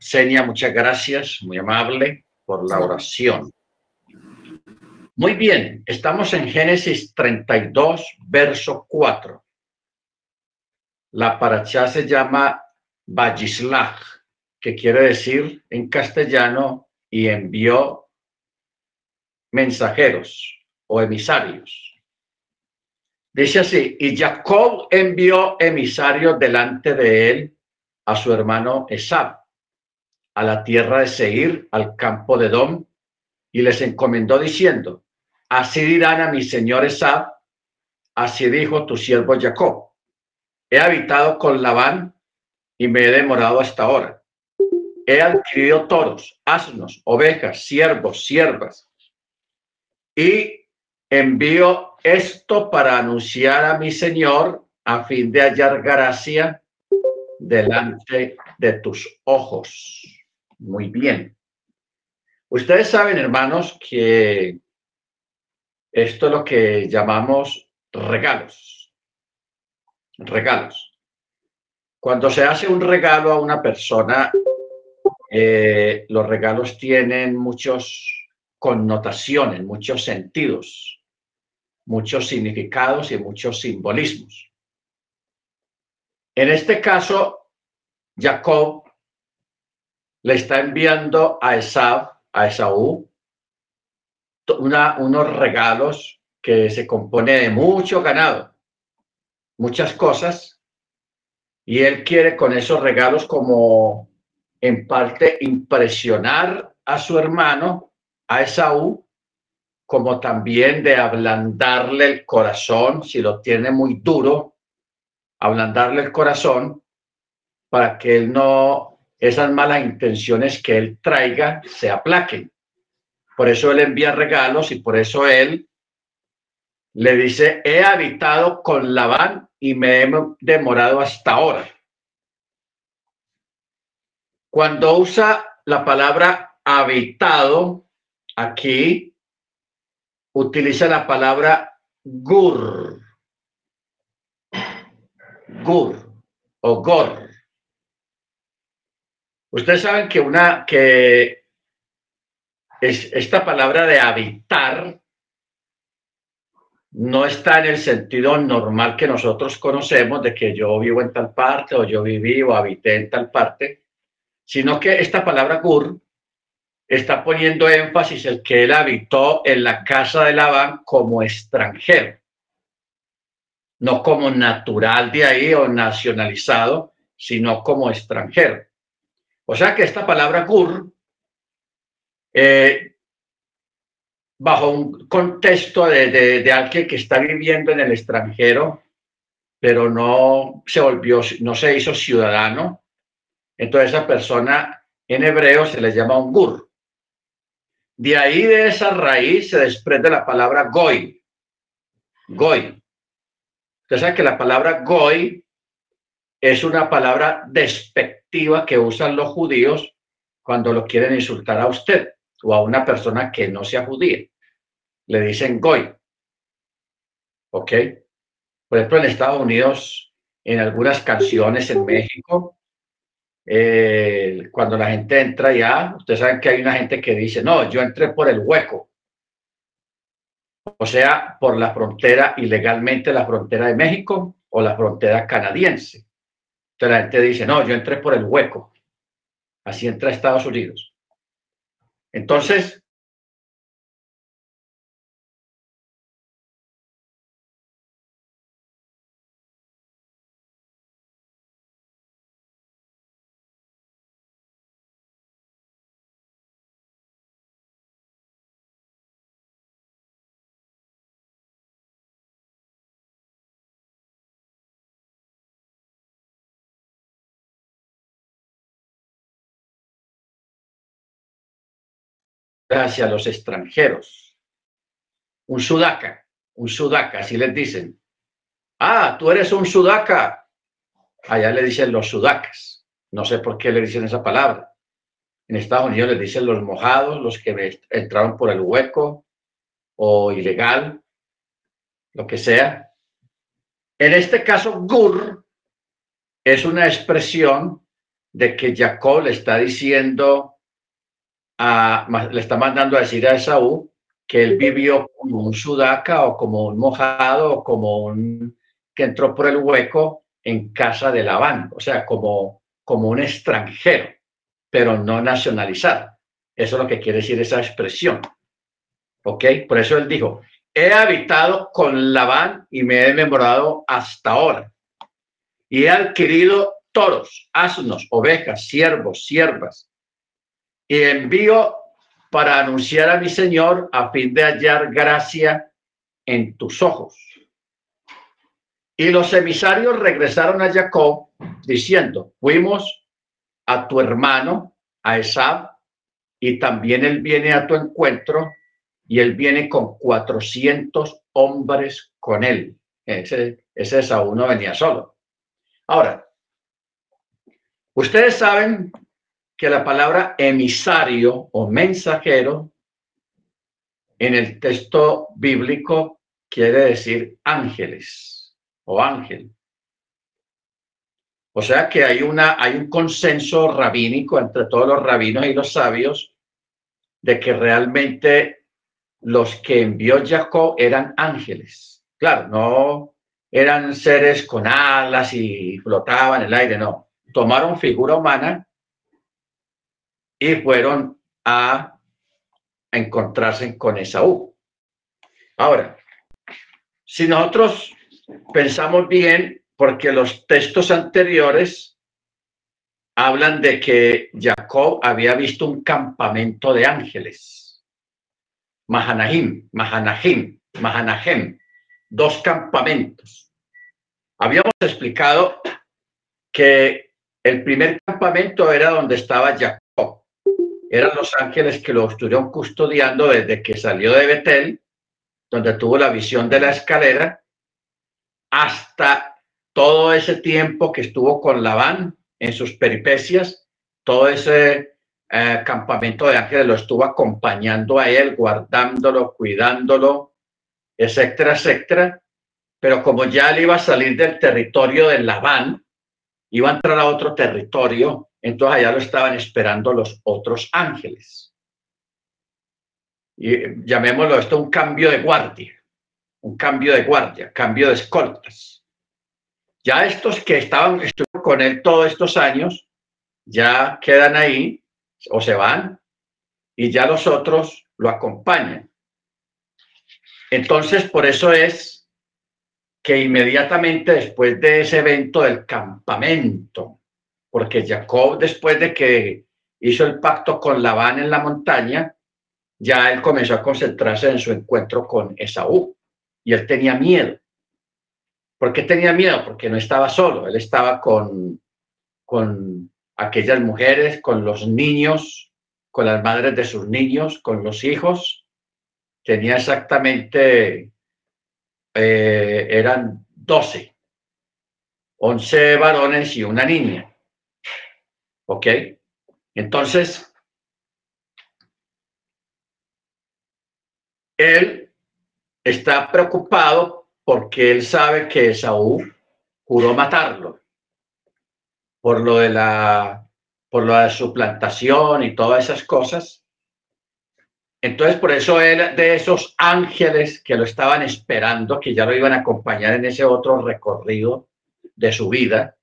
Senia, muchas gracias, muy amable por la oración. Muy bien, estamos en Génesis 32, verso 4. La paracha se llama Bajislach, que quiere decir en castellano y envió mensajeros o emisarios. Dice así, y Jacob envió emisarios delante de él a su hermano Esab, a la tierra de Seir, al campo de Dom, y les encomendó diciendo, así dirán a mi señor Esab, así dijo tu siervo Jacob, he habitado con Labán y me he demorado hasta ahora. He adquirido toros, asnos, ovejas, siervos, siervas, y envío esto para anunciar a mi Señor a fin de hallar gracia delante de tus ojos. Muy bien. Ustedes saben, hermanos, que esto es lo que llamamos regalos. Regalos. Cuando se hace un regalo a una persona, eh, los regalos tienen muchos connotaciones, muchos sentidos, muchos significados y muchos simbolismos. En este caso, Jacob le está enviando a Esaú, a Esaú una, unos regalos que se compone de mucho ganado, muchas cosas, y él quiere con esos regalos como en parte impresionar a su hermano, a Esaú, como también de ablandarle el corazón, si lo tiene muy duro, ablandarle el corazón para que él no esas malas intenciones que él traiga se aplaquen. Por eso él envía regalos y por eso él le dice, he habitado con Labán y me he demorado hasta ahora. Cuando usa la palabra habitado, aquí utiliza la palabra gur, gur o gor. Ustedes saben que una que es esta palabra de habitar no está en el sentido normal que nosotros conocemos de que yo vivo en tal parte o yo viví o habité en tal parte, sino que esta palabra gur está poniendo énfasis en que él habitó en la casa de Labán como extranjero, no como natural de ahí o nacionalizado, sino como extranjero. O sea que esta palabra gur, eh, bajo un contexto de, alguien que está viviendo en el extranjero, pero no se volvió, no se hizo ciudadano, entonces esa persona en hebreo se le llama un gur. De ahí, de esa raíz, se desprende la palabra goy. Goy. Usted sabe que la palabra goy es una palabra despectiva que usan los judíos cuando lo quieren insultar a usted o a una persona que no sea judía. Le dicen goy. ¿Ok? Por ejemplo, en Estados Unidos, en algunas canciones en México, eh, cuando la gente entra ya, ustedes saben que hay una gente que dice, no, yo entré por el hueco. O sea, por la frontera, ilegalmente la frontera de México o la frontera canadiense la gente dice, no, yo entré por el hueco. Así entra a Estados Unidos. Entonces, hacia los extranjeros. Un sudaca, un sudaca, así les dicen. Ah, tú eres un sudaca. Allá le dicen los sudacas. No sé por qué le dicen esa palabra. En Estados Unidos les dicen los mojados, los que entraron por el hueco o ilegal, lo que sea. En este caso, gur es una expresión de que Jacob le está diciendo, a, le está mandando a decir a Esaú que él vivió como un sudaca o como un mojado o como un que entró por el hueco en casa de Labán, o sea, como, como un extranjero, pero no nacionalizado. Eso es lo que quiere decir esa expresión. ¿Ok? Por eso él dijo, he habitado con Labán y me he memorado hasta ahora. Y he adquirido toros, asnos, ovejas, siervos, siervas. Y envío para anunciar a mi Señor a fin de hallar gracia en tus ojos. Y los emisarios regresaron a Jacob diciendo, fuimos a tu hermano, a Esab, y también él viene a tu encuentro y él viene con 400 hombres con él. Ese, ese Esaú no venía solo. Ahora, ustedes saben que la palabra emisario o mensajero en el texto bíblico quiere decir ángeles o ángel. O sea que hay, una, hay un consenso rabínico entre todos los rabinos y los sabios de que realmente los que envió Jacob eran ángeles. Claro, no eran seres con alas y flotaban en el aire, no. Tomaron figura humana y fueron a encontrarse con Esaú. Ahora, si nosotros pensamos bien, porque los textos anteriores hablan de que Jacob había visto un campamento de ángeles. Mahanahim, Mahanahim, Mahanahem, dos campamentos. Habíamos explicado que el primer campamento era donde estaba Jacob eran los ángeles que lo estuvieron custodiando desde que salió de Betel, donde tuvo la visión de la escalera, hasta todo ese tiempo que estuvo con Labán en sus peripecias, todo ese eh, campamento de ángeles lo estuvo acompañando a él, guardándolo, cuidándolo, etcétera, etcétera. Pero como ya él iba a salir del territorio de Labán, iba a entrar a otro territorio, entonces allá lo estaban esperando los otros ángeles. Y eh, llamémoslo esto un cambio de guardia, un cambio de guardia, cambio de escoltas. Ya estos que estaban con él todos estos años, ya quedan ahí o se van y ya los otros lo acompañan. Entonces, por eso es que inmediatamente después de ese evento del campamento, porque Jacob, después de que hizo el pacto con Labán en la montaña, ya él comenzó a concentrarse en su encuentro con Esaú y él tenía miedo. ¿Por qué tenía miedo? Porque no estaba solo, él estaba con, con aquellas mujeres, con los niños, con las madres de sus niños, con los hijos. Tenía exactamente, eh, eran doce, once varones y una niña. ¿Ok? Entonces, él está preocupado porque él sabe que Saúl juró matarlo por lo de la por lo de su plantación y todas esas cosas. Entonces, por eso él de esos ángeles que lo estaban esperando, que ya lo iban a acompañar en ese otro recorrido de su vida,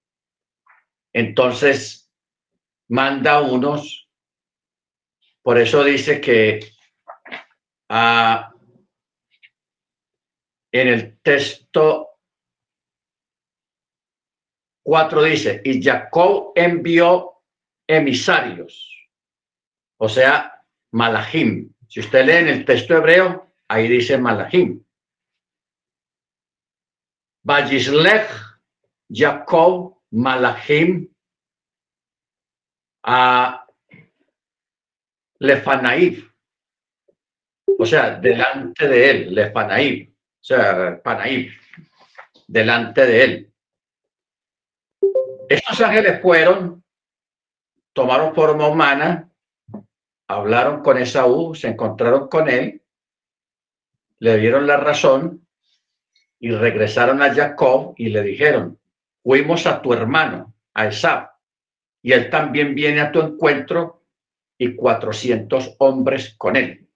entonces manda unos. Por eso dice que ah, en el texto 4 dice, y Jacob envió emisarios, o sea, Malahim. Si usted lee en el texto hebreo, ahí dice Malahim. Bajislech, Jacob, Malahim, a Lefanaib, o sea, delante de él, Lefanaib, o sea, Panaib, delante de él. Estos ángeles fueron, tomaron forma humana, hablaron con Esaú, se encontraron con él, le dieron la razón y regresaron a Jacob y le dijeron, fuimos a tu hermano, a Esaú y él también viene a tu encuentro y 400 hombres con él.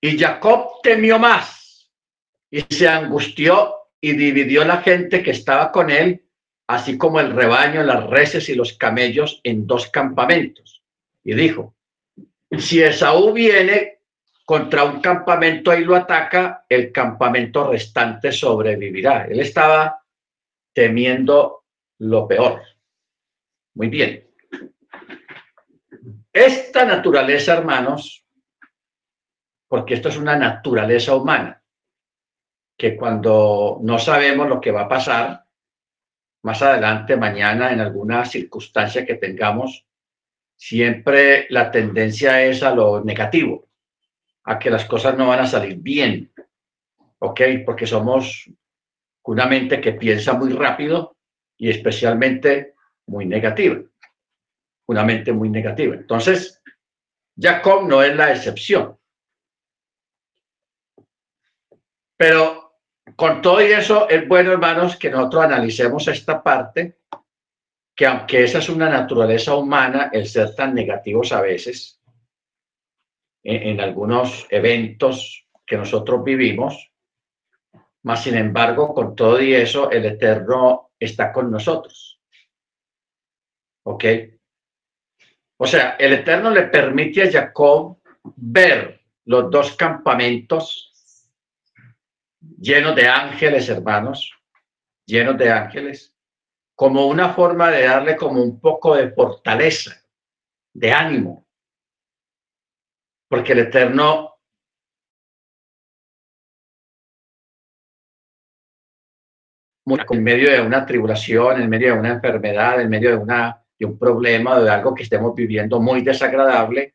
Y Jacob temió más y se angustió y dividió la gente que estaba con él, así como el rebaño, las reses y los camellos en dos campamentos. Y dijo, si Esaú viene contra un campamento y lo ataca, el campamento restante sobrevivirá. Él estaba temiendo lo peor. Muy bien. Esta naturaleza, hermanos, porque esto es una naturaleza humana, que cuando no sabemos lo que va a pasar, más adelante, mañana, en alguna circunstancia que tengamos, siempre la tendencia es a lo negativo, a que las cosas no van a salir bien, ¿ok? Porque somos una mente que piensa muy rápido y especialmente muy negativa, una mente muy negativa. Entonces, Jacob no es la excepción. Pero con todo eso, es bueno, hermanos, que nosotros analicemos esta parte, que aunque esa es una naturaleza humana, el ser tan negativos a veces, en, en algunos eventos que nosotros vivimos, más sin embargo, con todo y eso, el Eterno está con nosotros. ¿Ok? O sea, el Eterno le permite a Jacob ver los dos campamentos llenos de ángeles, hermanos, llenos de ángeles, como una forma de darle como un poco de fortaleza, de ánimo. Porque el Eterno en medio de una tribulación, en medio de una enfermedad, en medio de una de un problema, de algo que estemos viviendo muy desagradable,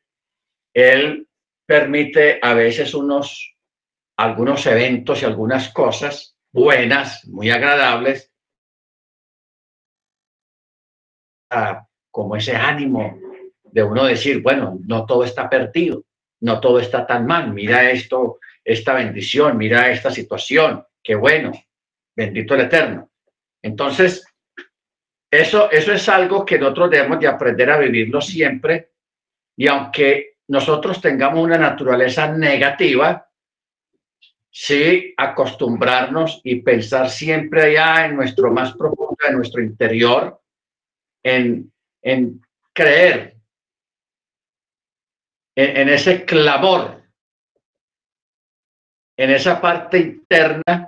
él permite a veces unos, algunos eventos y algunas cosas buenas, muy agradables, como ese ánimo de uno decir, bueno, no todo está perdido, no todo está tan mal, mira esto, esta bendición, mira esta situación, qué bueno, bendito el Eterno. Entonces, eso, eso es algo que nosotros debemos de aprender a vivirlo siempre. Y aunque nosotros tengamos una naturaleza negativa, sí acostumbrarnos y pensar siempre allá en nuestro más profundo, en nuestro interior, en, en creer en, en ese clamor, en esa parte interna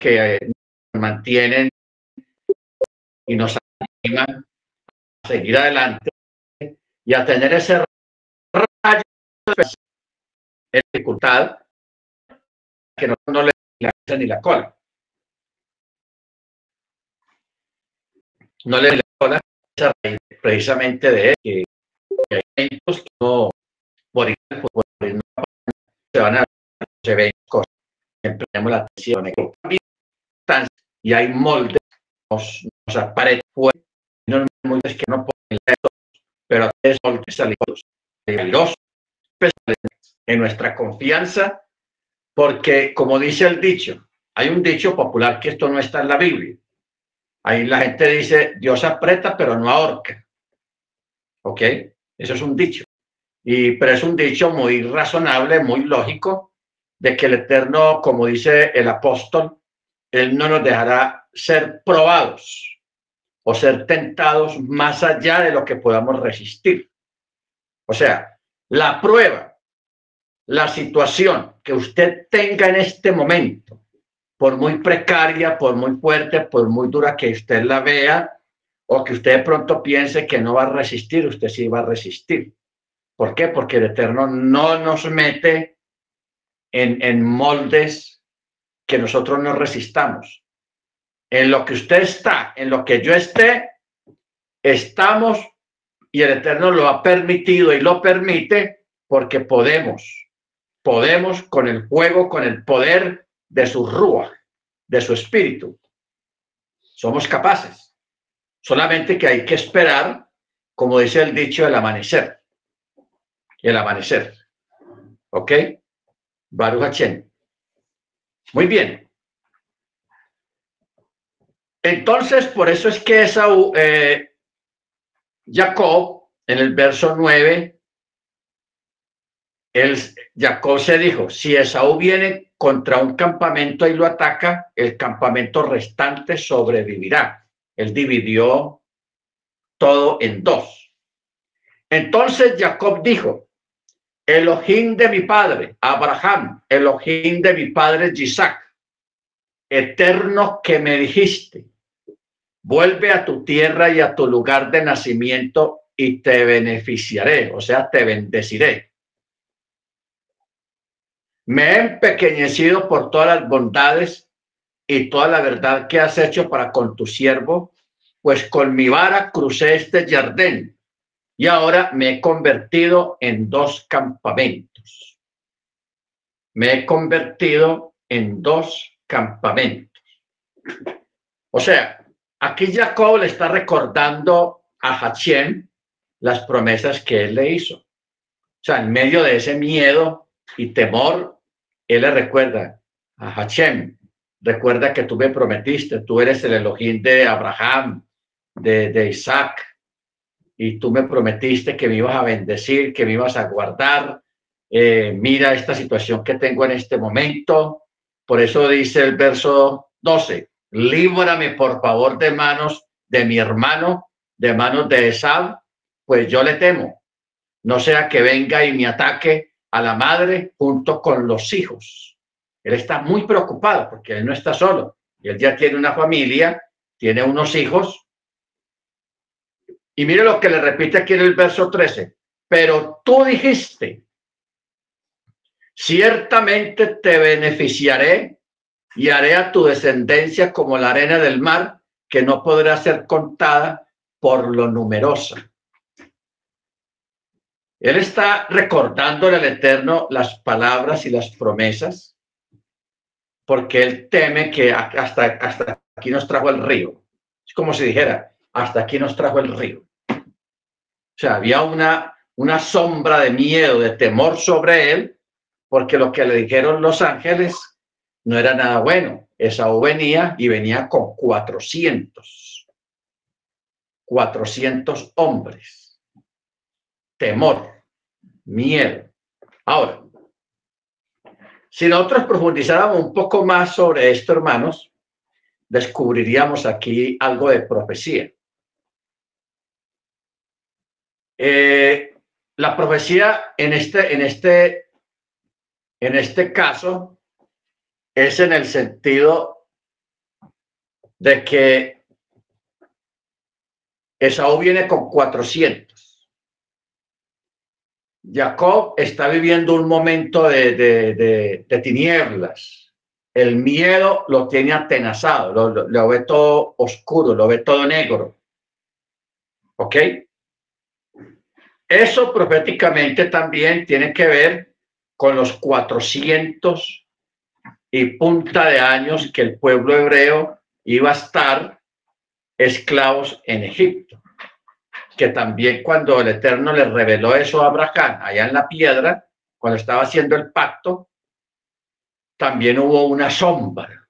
que nos mantienen y nos animan a seguir adelante y a tener ese rayo de dificultad que no, no le la ni la cola. No le la cola precisamente de él, que, hay eventos que no, por, por, no se van a se ven cosas siempre tenemos la atención y hay moldes, nos aparecen fuera, no moldes que no pueden leer pero hay moldes salidos, peligrosos, en nuestra confianza, porque como dice el dicho, hay un dicho popular que esto no está en la Biblia. Ahí la gente dice, Dios aprieta pero no ahorca. ¿Ok? Eso es un dicho. Y, pero es un dicho muy razonable, muy lógico, de que el Eterno, como dice el apóstol, Él no nos dejará ser probados o ser tentados más allá de lo que podamos resistir. O sea, la prueba, la situación que usted tenga en este momento, por muy precaria, por muy fuerte, por muy dura que usted la vea, o que usted de pronto piense que no va a resistir, usted sí va a resistir. ¿Por qué? Porque el Eterno no nos mete en, en moldes que nosotros no resistamos. En lo que usted está, en lo que yo esté, estamos y el Eterno lo ha permitido y lo permite porque podemos, podemos con el fuego, con el poder de su rúa, de su espíritu. Somos capaces. Solamente que hay que esperar, como dice el dicho, el amanecer. El amanecer. ¿Ok? Baruch Muy bien. Entonces, por eso es que esa, eh, Jacob, en el verso 9, el, Jacob se dijo, si Esaú viene contra un campamento y lo ataca, el campamento restante sobrevivirá. Él dividió todo en dos. Entonces Jacob dijo, Elohim de mi padre, Abraham, Elohim de mi padre, Isaac, eterno que me dijiste, vuelve a tu tierra y a tu lugar de nacimiento y te beneficiaré, o sea, te bendeciré. Me he empequeñecido por todas las bondades y toda la verdad que has hecho para con tu siervo, pues con mi vara crucé este jardín y ahora me he convertido en dos campamentos. Me he convertido en dos campamentos. O sea, aquí Jacob le está recordando a Hachem las promesas que él le hizo. O sea, en medio de ese miedo y temor, él le recuerda a Hachem, recuerda que tú me prometiste, tú eres el Elohim de Abraham, de, de Isaac, y tú me prometiste que me ibas a bendecir, que me ibas a guardar. Eh, mira esta situación que tengo en este momento. Por eso dice el verso 12, líbrame por favor de manos de mi hermano, de manos de Esab, pues yo le temo. No sea que venga y me ataque a la madre junto con los hijos. Él está muy preocupado porque él no está solo. Él ya tiene una familia, tiene unos hijos y mire lo que le repite aquí en el verso 13. Pero tú dijiste, ciertamente te beneficiaré y haré a tu descendencia como la arena del mar, que no podrá ser contada por lo numerosa. Él está recordándole al Eterno las palabras y las promesas, porque él teme que hasta, hasta aquí nos trajo el río. Es como si dijera, hasta aquí nos trajo el río. O sea, había una, una sombra de miedo, de temor sobre él, porque lo que le dijeron los ángeles no era nada bueno. Esaú venía y venía con 400. 400 hombres. Temor, miedo. Ahora, si nosotros profundizáramos un poco más sobre esto, hermanos, descubriríamos aquí algo de profecía. Eh, la profecía en este, en este, en este caso es en el sentido de que Esaú viene con 400. Jacob está viviendo un momento de, tinieblas. El miedo lo tiene atenazado, lo, lo ve todo oscuro, lo ve todo negro. ¿Ok? Eso proféticamente también tiene que ver con los 400 y punta de años que el pueblo hebreo iba a estar esclavos en Egipto. Que también cuando el Eterno le reveló eso a Abraham allá en la piedra, cuando estaba haciendo el pacto, también hubo una sombra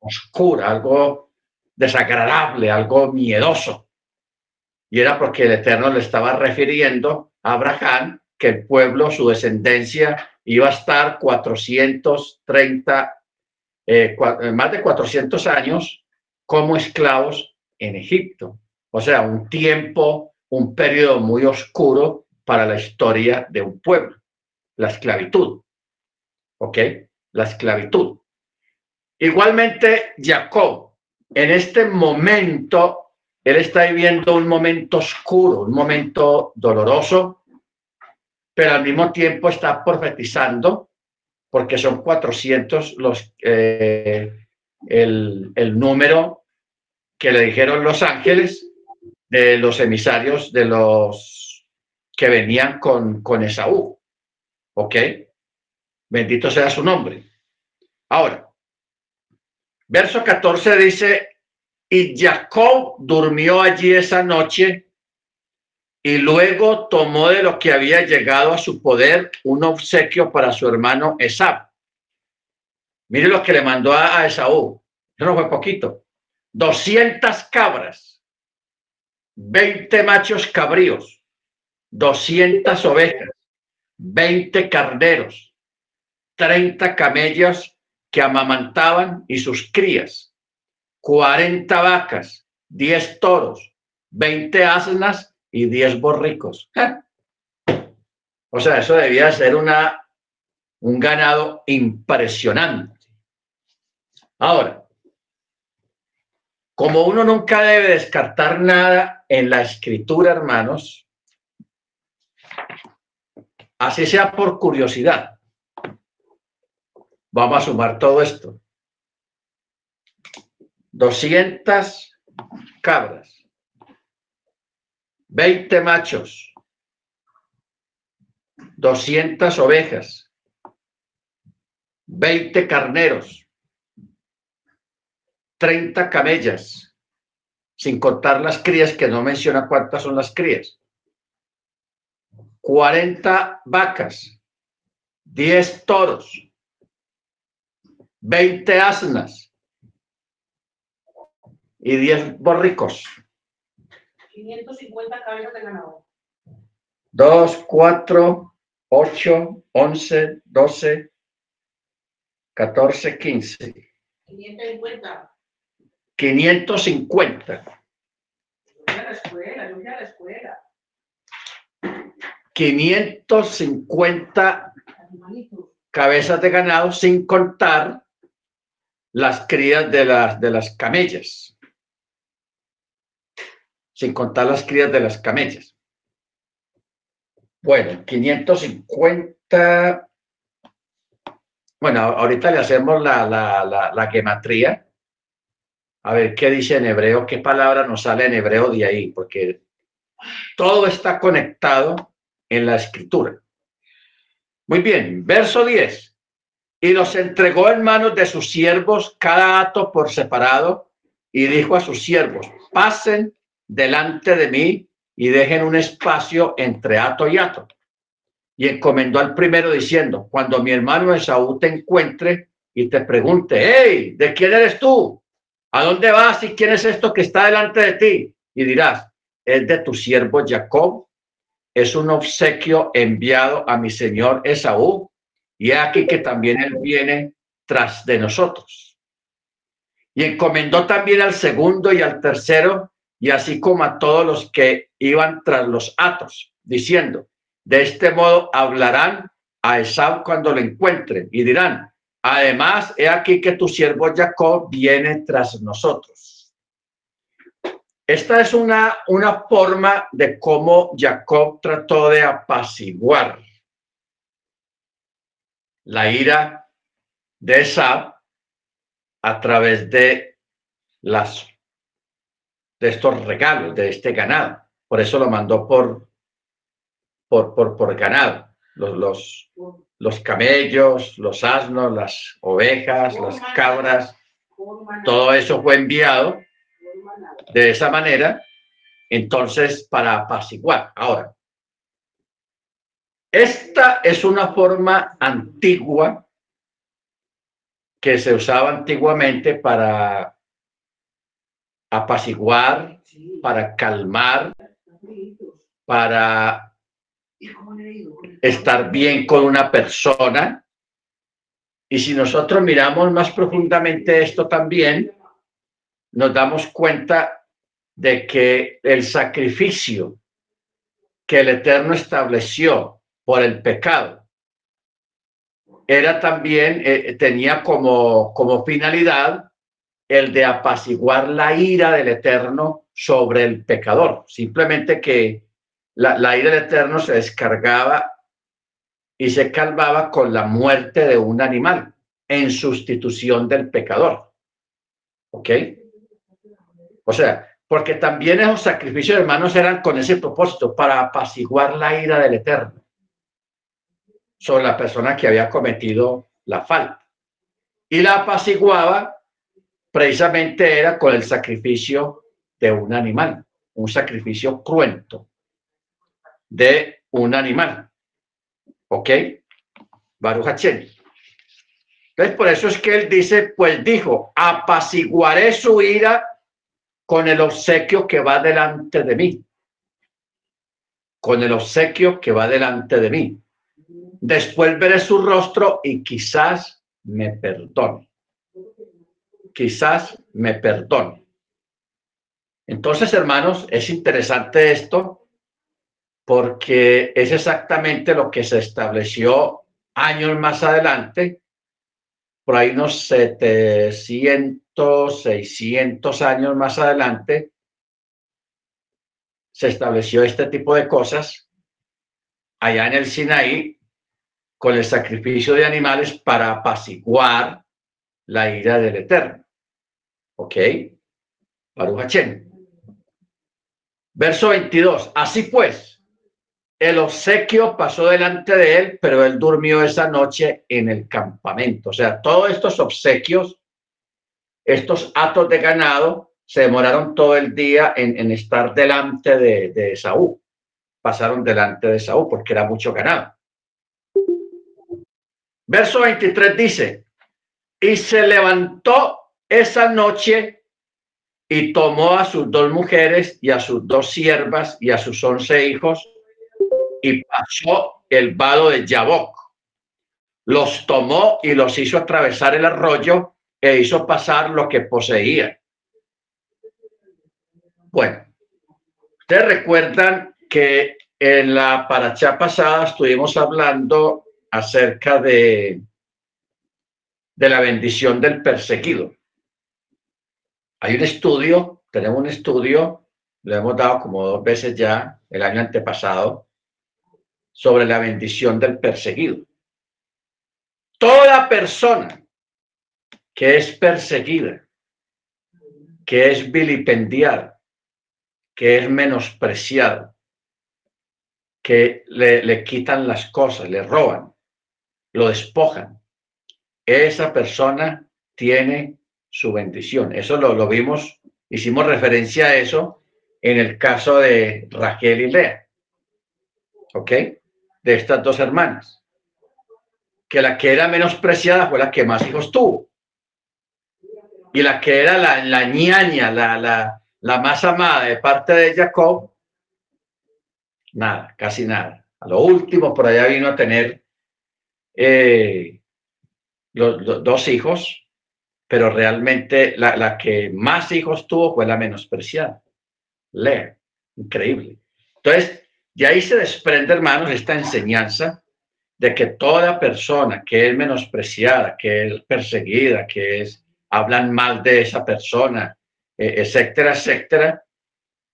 oscura, algo desagradable, algo miedoso y era porque el Eterno le estaba refiriendo a Abraham que el pueblo, su descendencia, iba a estar 430, eh, eh, más de 400 años como esclavos en Egipto. O sea, un tiempo, un periodo muy oscuro para la historia de un pueblo, la esclavitud. ¿Ok? La esclavitud. Igualmente, Jacob, en este momento él está viviendo un momento oscuro, un momento doloroso, pero al mismo tiempo está profetizando, porque son 400 los, eh, el, el número que le dijeron los ángeles de los emisarios de los que venían con, con Esaú. ¿Ok? Bendito sea su nombre. Ahora, verso 14 dice, y Jacob durmió allí esa noche y luego tomó de lo que había llegado a su poder un obsequio para su hermano Esab. Mire lo que le mandó a, Esaú. Eso no fue poquito. 200 cabras, 20 machos cabríos, 200 ovejas, 20 carneros, 30 camellos que amamantaban y sus crías, 40 vacas, 10 toros, 20 asnas y 10 borricos. O sea, eso debía ser una, un ganado impresionante. Ahora, como uno nunca debe descartar nada en la escritura, hermanos, así sea por curiosidad, Vamos a sumar todo esto. 200 cabras, 20 machos, 200 ovejas, 20 carneros, 30 camellas, sin contar las crías, que no menciona cuántas son las crías, 40 vacas, 10 toros, 20 asnas y 10 borricos. 550 cabezas de ganado. 2, 4, 8, 11, 12, 14, 15. 550. 550. Yo a la escuela, yo a la escuela. 550 cabezas de ganado sin contar las crías de las, de las camellas, sin contar las crías de las camellas. Bueno, 550. Bueno, ahorita le hacemos la, la, la, gematría. A ver qué dice en hebreo, qué palabra nos sale en hebreo de ahí, porque todo está conectado en la escritura. Muy bien, verso 10 y los entregó en manos de sus siervos cada ato por separado y dijo a sus siervos, pasen delante de mí y dejen un espacio entre ato y ato. Y encomendó al primero diciendo, cuando mi hermano Esaú te encuentre y te pregunte, hey, ¿de quién eres tú? ¿A dónde vas y quién es esto que está delante de ti? Y dirás, es de tu siervo Jacob, es un obsequio enviado a mi señor Esaú y aquí que también Él viene tras de nosotros. Y encomendó también al segundo y al tercero, y así como a todos los que iban tras los atos, diciendo, de este modo hablarán a Esaú cuando lo encuentren y dirán, además, he aquí que tu siervo Jacob viene tras nosotros. Esta es una, una forma de cómo Jacob trató de apaciguar la ira de esa a través de las de estos regalos, de este ganado. Por eso lo mandó por, por, por, ganado. Los, los, los camellos, los asnos, las ovejas, las cabras, todo eso fue enviado de esa manera, entonces para apaciguar. Ahora, esta es una forma antigua que se usaba antiguamente para apaciguar, para calmar, para estar bien con una persona. Y si nosotros miramos más profundamente esto también, nos damos cuenta de que el sacrificio que el Eterno estableció por el pecado. Era también, eh, tenía como, como finalidad el de apaciguar la ira del Eterno sobre el pecador. Simplemente que la, ira del Eterno se descargaba y se calmaba con la muerte de un animal en sustitución del pecador. ¿Ok? O sea, porque también esos sacrificios, hermanos, eran con ese propósito, para apaciguar la ira del Eterno sobre la persona que había cometido la falta. Y la apaciguaba precisamente era con el sacrificio de un animal, un sacrificio cruento de un animal. ¿Ok? Baruch Entonces, por eso es que él dice, pues dijo, apaciguaré su ira con el obsequio que va delante de mí. Con el obsequio que va delante de mí. Después veré su rostro y quizás me perdone. Quizás me perdone. Entonces, hermanos, es interesante esto porque es exactamente lo que se estableció años más adelante, por ahí unos 700, 600 años más adelante, se estableció este tipo de cosas allá en el Sinaí con el sacrificio de animales para apaciguar la ira del Eterno. ¿Ok? Baruch Verso 22. Así pues, el obsequio pasó delante de él, pero él durmió esa noche en el campamento. O sea, todos estos obsequios, estos atos de ganado, se demoraron todo el día en, estar delante de, Saúl. Pasaron delante de Saúl porque era mucho ganado. Verso 23 dice, y se levantó esa noche y tomó a sus dos mujeres y a sus dos siervas y a sus once hijos y pasó el vado de Yaboc. Los tomó y los hizo atravesar el arroyo e hizo pasar lo que poseía. Bueno, ustedes recuerdan que en la paracha pasada estuvimos hablando acerca de, de la bendición del perseguido. Hay un estudio, tenemos un estudio, lo hemos dado como dos veces ya el año antepasado, sobre la bendición del perseguido. Toda persona que es perseguida, que es vilipendiada, que es menospreciada, que le, le quitan las cosas, le roban, lo despojan, esa persona tiene su bendición. Eso lo, lo vimos, hicimos referencia a eso en el caso de Raquel y Lea. ¿Ok? De estas dos hermanas. Que la que era menospreciada fue la que más hijos tuvo. Y la que era la, la ñaña, la, la, la más amada de parte de Jacob, nada, casi nada. A lo último, por allá vino a tener eh, los, dos hijos, pero realmente la, la, que más hijos tuvo fue la menospreciada. Lea, increíble. Entonces, de ahí se desprende, hermanos, esta enseñanza de que toda persona que es menospreciada, que es perseguida, que es hablan mal de esa persona, eh, etcétera, etcétera,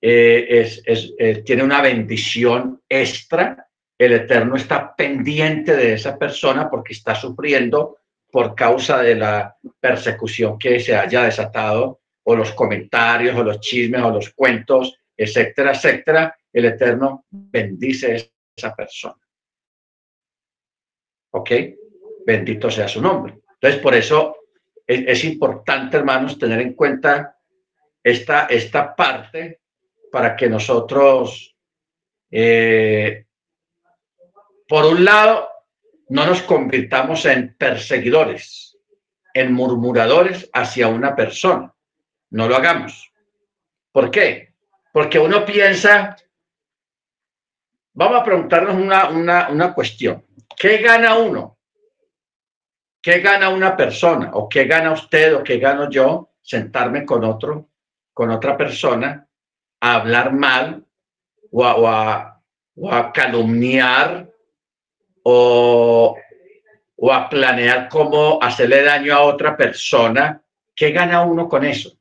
eh, es, es, tiene una bendición extra el Eterno está pendiente de esa persona porque está sufriendo por causa de la persecución que se haya desatado o los comentarios o los chismes o los cuentos, etcétera, etcétera. El Eterno bendice esa persona. ¿Ok? Bendito sea su nombre. Entonces, por eso es, importante, hermanos, tener en cuenta esta, esta parte para que nosotros eh, por un lado, no nos convirtamos en perseguidores, en murmuradores hacia una persona. No lo hagamos. ¿Por qué? Porque uno piensa, vamos a preguntarnos una, una, cuestión. ¿Qué gana uno? ¿Qué gana una persona? ¿O qué gana usted o qué gano yo sentarme con otro, con otra persona, a hablar mal o a, o a calumniar o, a planear cómo hacerle daño a otra persona, ¿qué gana uno con eso?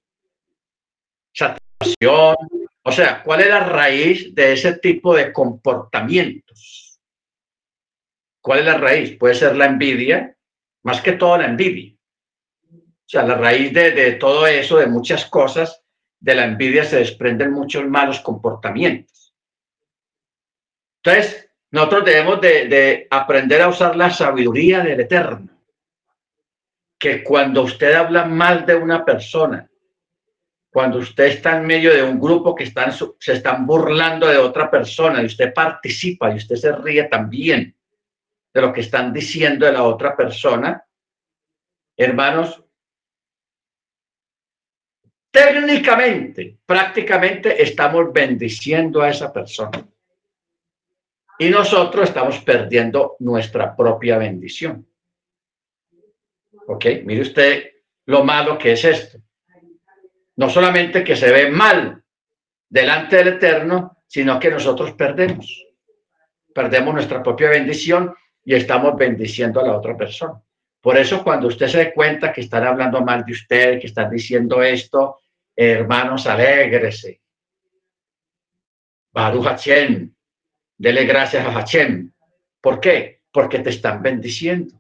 Satisfacción. O sea, ¿cuál es la raíz de ese tipo de comportamientos? ¿Cuál es la raíz? Puede ser la envidia, más que todo la envidia. O sea, la raíz de, de todo eso, de muchas cosas, de la envidia se desprenden muchos malos comportamientos. Entonces, nosotros debemos de, de, aprender a usar la sabiduría del Eterno. Que cuando usted habla mal de una persona, cuando usted está en medio de un grupo que están, se están burlando de otra persona y usted participa y usted se ríe también de lo que están diciendo de la otra persona, hermanos, técnicamente, prácticamente estamos bendiciendo a esa persona. Y nosotros estamos perdiendo nuestra propia bendición. ¿Ok? Mire usted lo malo que es esto no solamente que se ve mal delante del Eterno, sino que nosotros perdemos. Perdemos nuestra propia bendición y estamos bendiciendo a la otra persona. Por eso cuando usted se dé cuenta que están hablando mal de usted, que están diciendo esto, hermanos, alégrese. Baruch dele gracias a Hashem. ¿Por qué? Porque te están bendiciendo.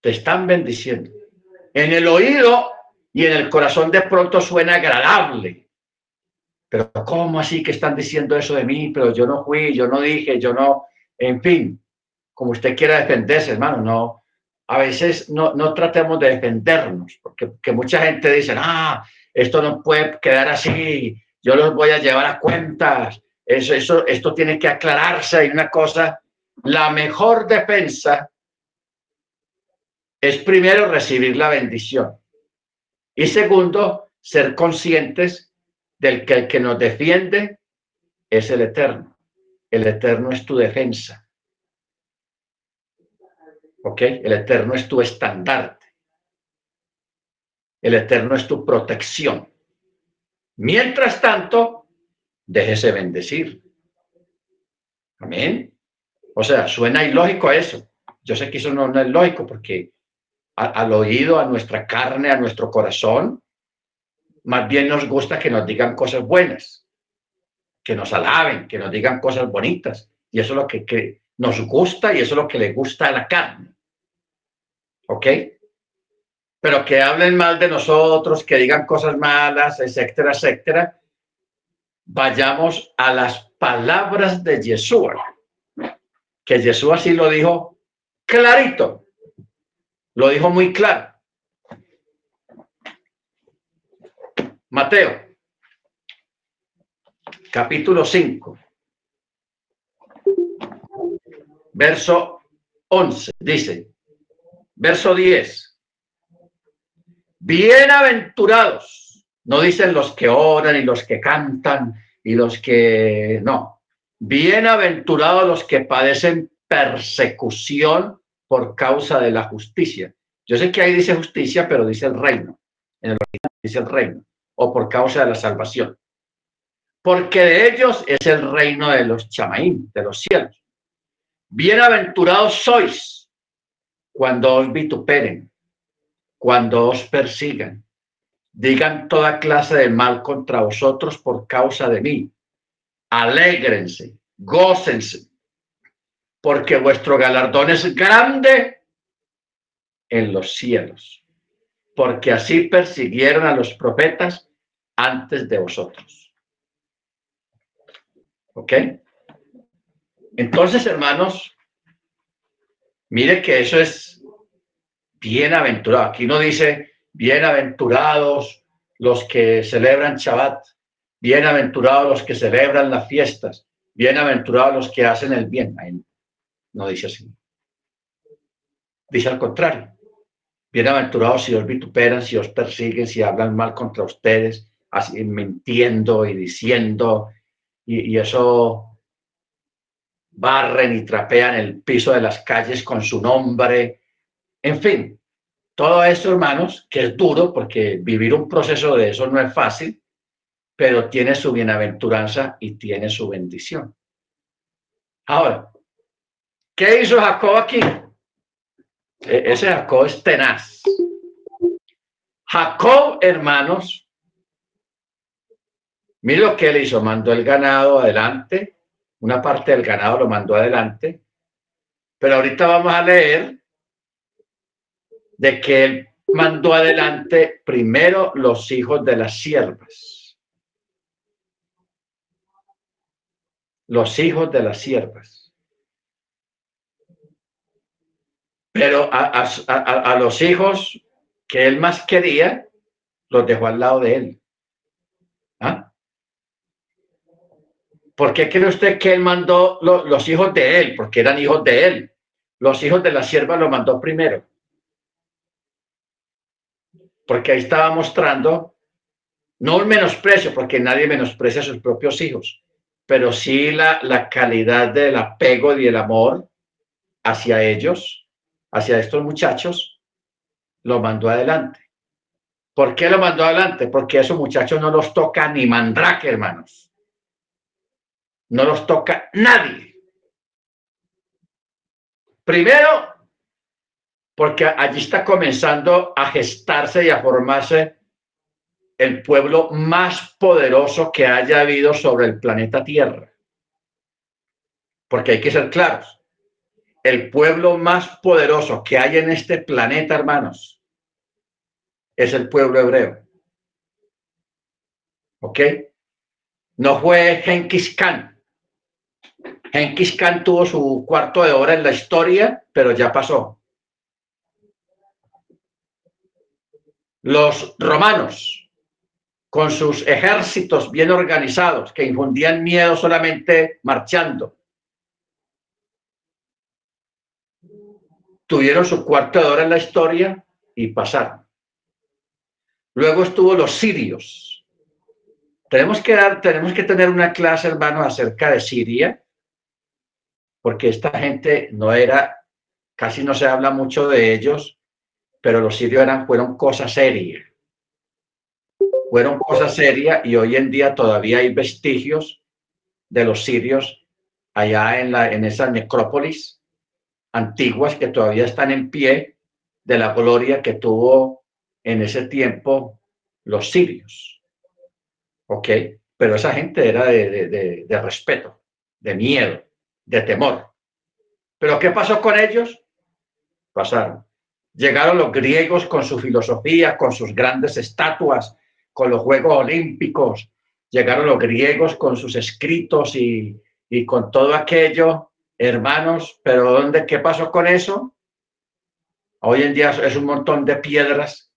Te están bendiciendo. En el oído y en el corazón de pronto suena agradable. Pero ¿cómo así que están diciendo eso de mí? Pero yo no fui, yo no dije, yo no, en fin, como usted quiera defenderse, hermano, no. A veces no, no tratemos de defendernos, porque que mucha gente dice, ah, esto no puede quedar así, yo los voy a llevar a cuentas, eso, eso, esto tiene que aclararse. Y una cosa, la mejor defensa es primero recibir la bendición. Y segundo, ser conscientes del que el que nos defiende es el eterno. El eterno es tu defensa. ¿Ok? El eterno es tu estandarte. El eterno es tu protección. Mientras tanto, déjese bendecir. Amén. O sea, suena ilógico eso. Yo sé que eso no, es lógico porque al oído, a nuestra carne, a nuestro corazón, más bien nos gusta que nos digan cosas buenas, que nos alaben, que nos digan cosas bonitas. Y eso es lo que, que nos gusta y eso es lo que le gusta a la carne. ¿Ok? Pero que hablen mal de nosotros, que digan cosas malas, etcétera, etcétera. Vayamos a las palabras de Yeshua, que Yeshua sí lo dijo clarito. Lo dijo muy claro. Mateo, capítulo 5, verso 11, dice, verso 10, bienaventurados, no dicen los que oran y los que cantan y los que, no, bienaventurados los que padecen persecución por causa de la justicia. Yo sé que ahí dice justicia, pero dice el reino. En el original dice el reino. O por causa de la salvación. Porque de ellos es el reino de los chamaín, de los cielos. Bienaventurados sois cuando os vituperen, cuando os persigan, digan toda clase de mal contra vosotros por causa de mí. Alégrense, gócense, porque vuestro galardón es grande en los cielos, porque así persiguieron a los profetas antes de vosotros. ¿Ok? Entonces, hermanos, mire que eso es bienaventurado. Aquí no dice bienaventurados los que celebran Shabbat, bienaventurados los que celebran las fiestas, bienaventurados los que hacen el bien. No dice así. Dice al contrario. Bienaventurados si os vituperan, si os persiguen, si hablan mal contra ustedes, así mintiendo y diciendo, y, y eso barren y trapean el piso de las calles con su nombre. En fin, todo eso, hermanos, que es duro porque vivir un proceso de eso no es fácil, pero tiene su bienaventuranza y tiene su bendición. Ahora, ¿Qué hizo Jacob aquí? E, ese Jacob es tenaz. Jacob, hermanos, mire lo que él hizo, mandó el ganado adelante, una parte del ganado lo mandó adelante, Pero ahorita vamos a leer de que él mandó adelante primero los hijos de las siervas. Los hijos de las siervas. Pero a, los hijos que él más quería, los dejó al lado de él. ¿Ah? ¿Por qué cree usted que él mandó los hijos de él? Porque eran hijos de él. Los hijos de la sierva lo mandó primero. Porque ahí estaba mostrando, no un menosprecio, porque nadie menosprecia a sus propios hijos, pero sí la, la calidad del apego y el amor hacia ellos, hacia estos muchachos, lo mandó adelante. ¿Por qué lo mandó adelante? Porque a esos muchachos no los toca ni mandrake, hermanos. No los toca nadie. Primero, porque allí está comenzando a gestarse y a formarse el pueblo más poderoso que haya habido sobre el planeta Tierra. Porque hay que ser claros. El pueblo más poderoso que hay en este planeta, hermanos, es el pueblo hebreo. ¿Ok? No fue Genghis Khan. Genghis Khan tuvo su cuarto de hora en la historia, pero ya pasó. Los romanos, con sus ejércitos bien organizados, que infundían miedo solamente marchando, tuvieron su cuarto de hora en la historia y pasaron. Luego estuvo los sirios. Tenemos que, dar, tenemos que tener una clase, hermano, acerca de Siria, porque esta gente no era, casi no se habla mucho de ellos, pero los sirios eran, fueron cosas serias. Fueron cosas serias y hoy en día todavía hay vestigios de los sirios allá en, la, en esas necrópolis antiguas que todavía están en pie de la gloria que tuvo en ese tiempo los sirios. ¿Ok? Pero esa gente era de, respeto, de miedo, de temor. ¿Pero qué pasó con ellos? Pasaron. Llegaron los griegos con su filosofía, con sus grandes estatuas, con los Juegos Olímpicos. Llegaron los griegos con sus escritos y, con todo aquello, hermanos. Pero ¿dónde, qué pasó con eso? Hoy en día es un montón de piedras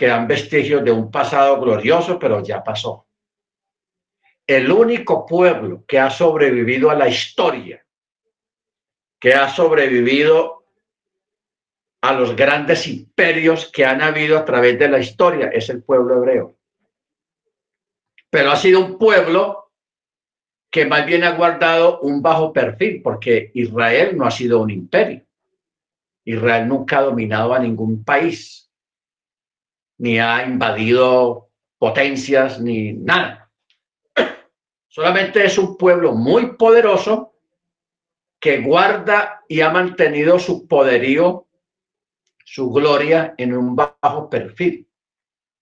quedan vestigios de un pasado glorioso, pero ya pasó. El único pueblo que ha sobrevivido a la historia, que ha sobrevivido a los grandes imperios que han habido a través de la historia, es el pueblo hebreo. Pero ha sido un pueblo que más bien ha guardado un bajo perfil, porque Israel no ha sido un imperio. Israel nunca ha dominado a ningún país ni ha invadido potencias, ni nada. Solamente es un pueblo muy poderoso que guarda y ha mantenido su poderío, su gloria en un bajo perfil.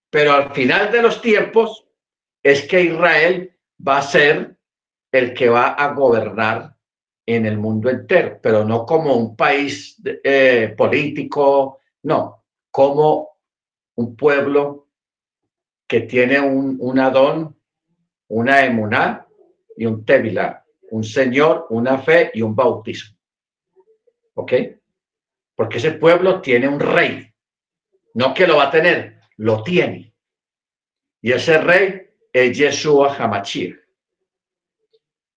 Pero al final de los tiempos es que Israel va a ser el que va a gobernar en el mundo entero, pero no como un país eh, político, no, como un pueblo que tiene un, un Adón, una emuná y un tevilá, un Señor, una fe y un bautismo. ¿Ok? Porque ese pueblo tiene un rey. No que lo va a tener, lo tiene. Y ese rey es Yeshua Hamachir.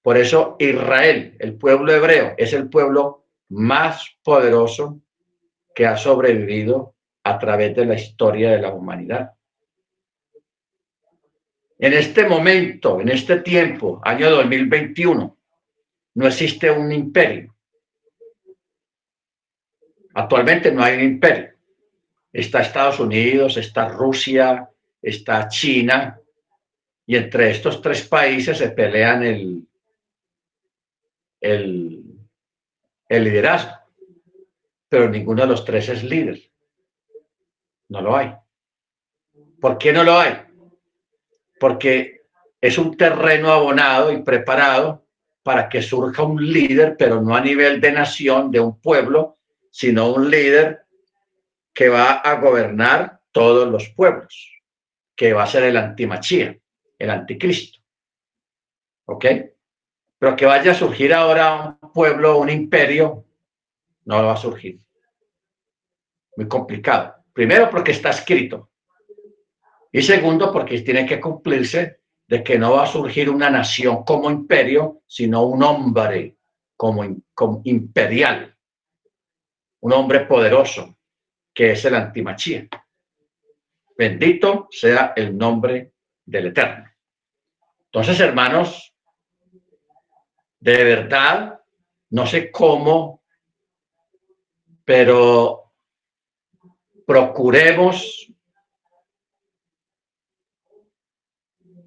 Por eso Israel, el pueblo hebreo, es el pueblo más poderoso que ha sobrevivido a través de la historia de la humanidad. En este momento, en este tiempo, año 2021, no existe un imperio. Actualmente no hay un imperio. Está Estados Unidos, está Rusia, está China, y entre estos tres países se pelean el, el, el liderazgo, pero ninguno de los tres es líder. No lo hay. ¿Por qué no lo hay? Porque es un terreno abonado y preparado para que surja un líder, pero no a nivel de nación, de un pueblo, sino un líder que va a gobernar todos los pueblos, que va a ser el antimachía, el anticristo. ¿Ok? Pero que vaya a surgir ahora un pueblo, un imperio, no va a surgir. Muy complicado. Primero porque está escrito. Y segundo porque tiene que cumplirse de que no va a surgir una nación como imperio, sino un hombre como, imperial, un hombre poderoso, que es el antimachía. Bendito sea el nombre del Eterno. Entonces, hermanos, de verdad, no sé cómo, pero procuremos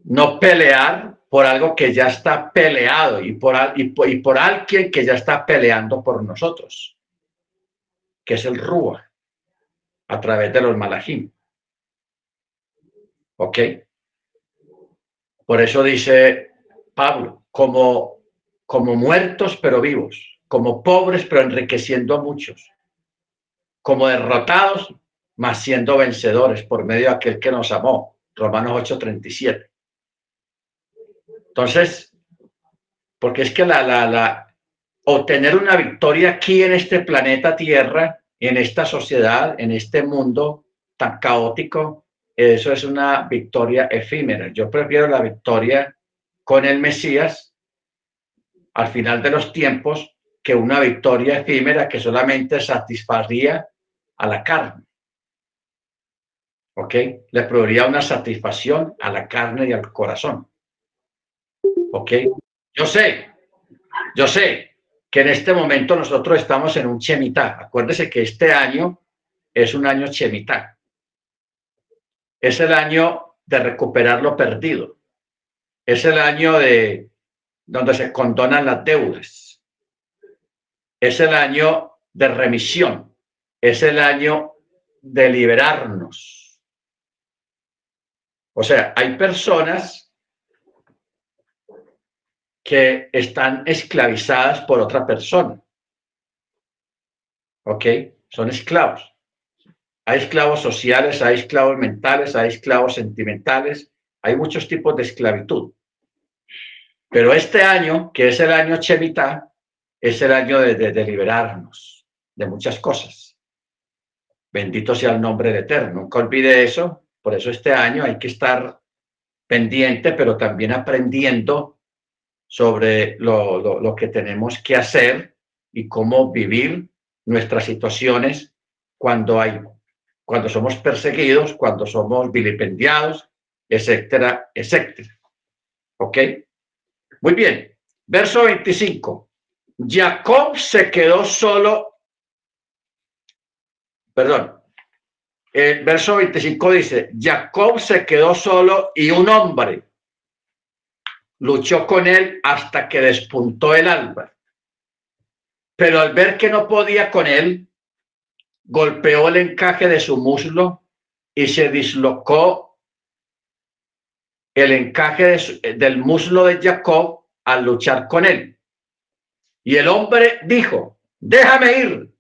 no pelear por algo que ya está peleado y por, y por, alguien que ya está peleando por nosotros, que es el Rúa, a través de los Malajim. ¿Ok? Por eso dice Pablo, como, como muertos pero vivos, como pobres pero enriqueciendo a muchos, como derrotados, mas siendo vencedores por medio de aquel que nos amó. Romanos 8:37. Entonces, porque es que la, la, la, obtener una victoria aquí en este planeta Tierra, en esta sociedad, en este mundo tan caótico, eso es una victoria efímera. Yo prefiero la victoria con el Mesías al final de los tiempos que una victoria efímera que solamente satisfaría a la carne. ¿Ok? Le proveería una satisfacción a la carne y al corazón. ¿Ok? Yo sé, yo sé que en este momento nosotros estamos en un chemitá. Acuérdese que este año es un año chemitá. Es el año de recuperar lo perdido. Es el año de donde se condonan las deudas. Es el año de remisión. Es el año de liberarnos. O sea, hay personas que están esclavizadas por otra persona. ¿Ok? Son esclavos. Hay esclavos sociales, hay esclavos mentales, hay esclavos sentimentales, hay muchos tipos de esclavitud. Pero este año, que es el año Chevita, es el año de, de, liberarnos de muchas cosas. Bendito sea el nombre de Eterno. Nunca olvide eso. Por eso este año hay que estar pendiente, pero también aprendiendo sobre lo, que tenemos que hacer y cómo vivir nuestras situaciones cuando hay, cuando somos perseguidos, cuando somos vilipendiados, etcétera, etcétera. ¿Ok? Muy bien. Verso 25. Jacob se quedó solo. Perdón. El verso 25 dice, Jacob se quedó solo y un hombre luchó con él hasta que despuntó el alba. Pero al ver que no podía con él, golpeó el encaje de su muslo y se dislocó el encaje del muslo de Jacob al luchar con él. Y el hombre dijo, déjame ir,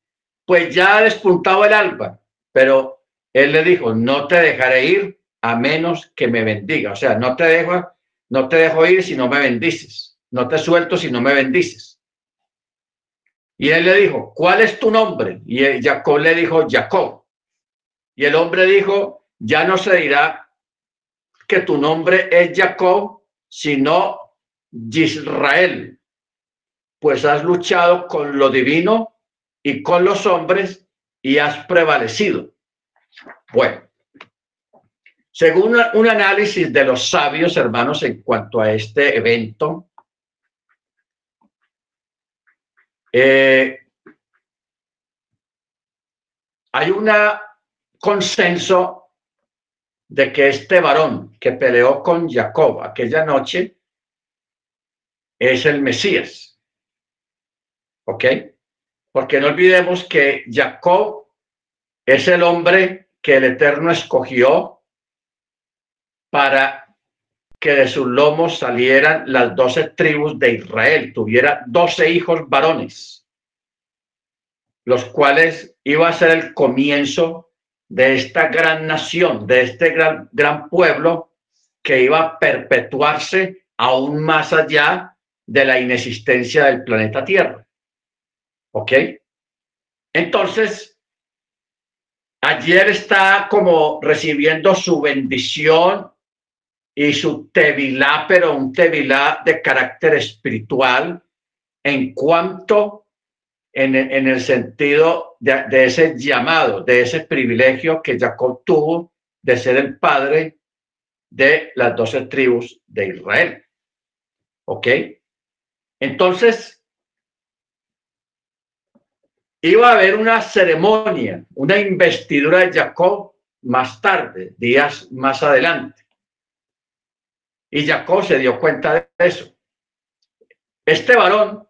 pues ya ha despuntado el alba. Pero él le dijo, no te dejaré ir a menos que me bendiga. O sea, no te dejo no te dejo ir si no me bendices. No te suelto si no me bendices. Y él le dijo, ¿cuál es tu nombre? Y Jacob le dijo, Jacob. Y el hombre dijo, ya no se dirá que tu nombre es Jacob, sino Israel, pues has luchado con lo divino y con los hombres y has prevalecido. Bueno, según un análisis de los sabios hermanos en cuanto a este evento, eh, hay un consenso de que este varón que peleó con Jacob aquella noche es el Mesías. ¿Ok? Porque no olvidemos que Jacob es el hombre que el Eterno escogió para que de sus lomos salieran las doce tribus de Israel, tuviera doce hijos varones, los cuales iba a ser el comienzo de esta gran nación, de este gran, gran pueblo que iba a perpetuarse aún más allá de la inexistencia del planeta Tierra. ¿Ok? Entonces, ayer está como recibiendo su bendición y su tevilá, pero un tevilá de carácter espiritual en cuanto en, en el sentido de, de, ese llamado, de ese privilegio que Jacob tuvo de ser el padre de las doce tribus de Israel. ¿Ok? Entonces, iba a haber una ceremonia, una investidura de Jacob más tarde, días más adelante. Y Jacob se dio cuenta de eso. Este varón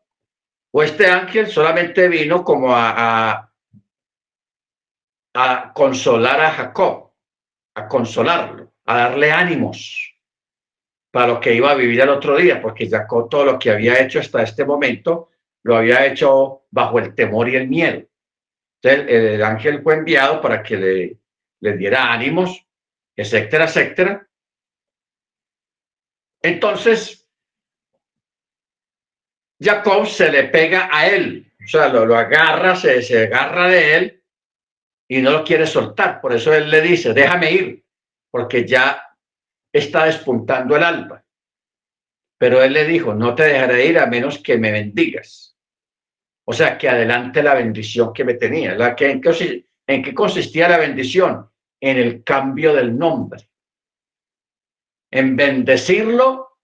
o este ángel solamente vino como a, consolar a Jacob, a consolarlo, a darle ánimos para lo que iba a vivir el otro día, porque Jacob todo lo que había hecho hasta este momento lo había hecho bajo el temor y el miedo. Entonces, el ángel fue enviado para que le diera ánimos, etcétera, etcétera. Entonces, Jacob se le pega a él, o sea, lo, lo agarra, se, se agarra de él y no lo quiere soltar. Por eso él le dice, déjame ir, porque ya está despuntando el alba. Pero él le dijo, no te dejaré ir a menos que me bendigas. O sea, que adelante la bendición que me tenía. La que, ¿en, qué, ¿En qué consistía la bendición? En el cambio del nombre en bendecirlo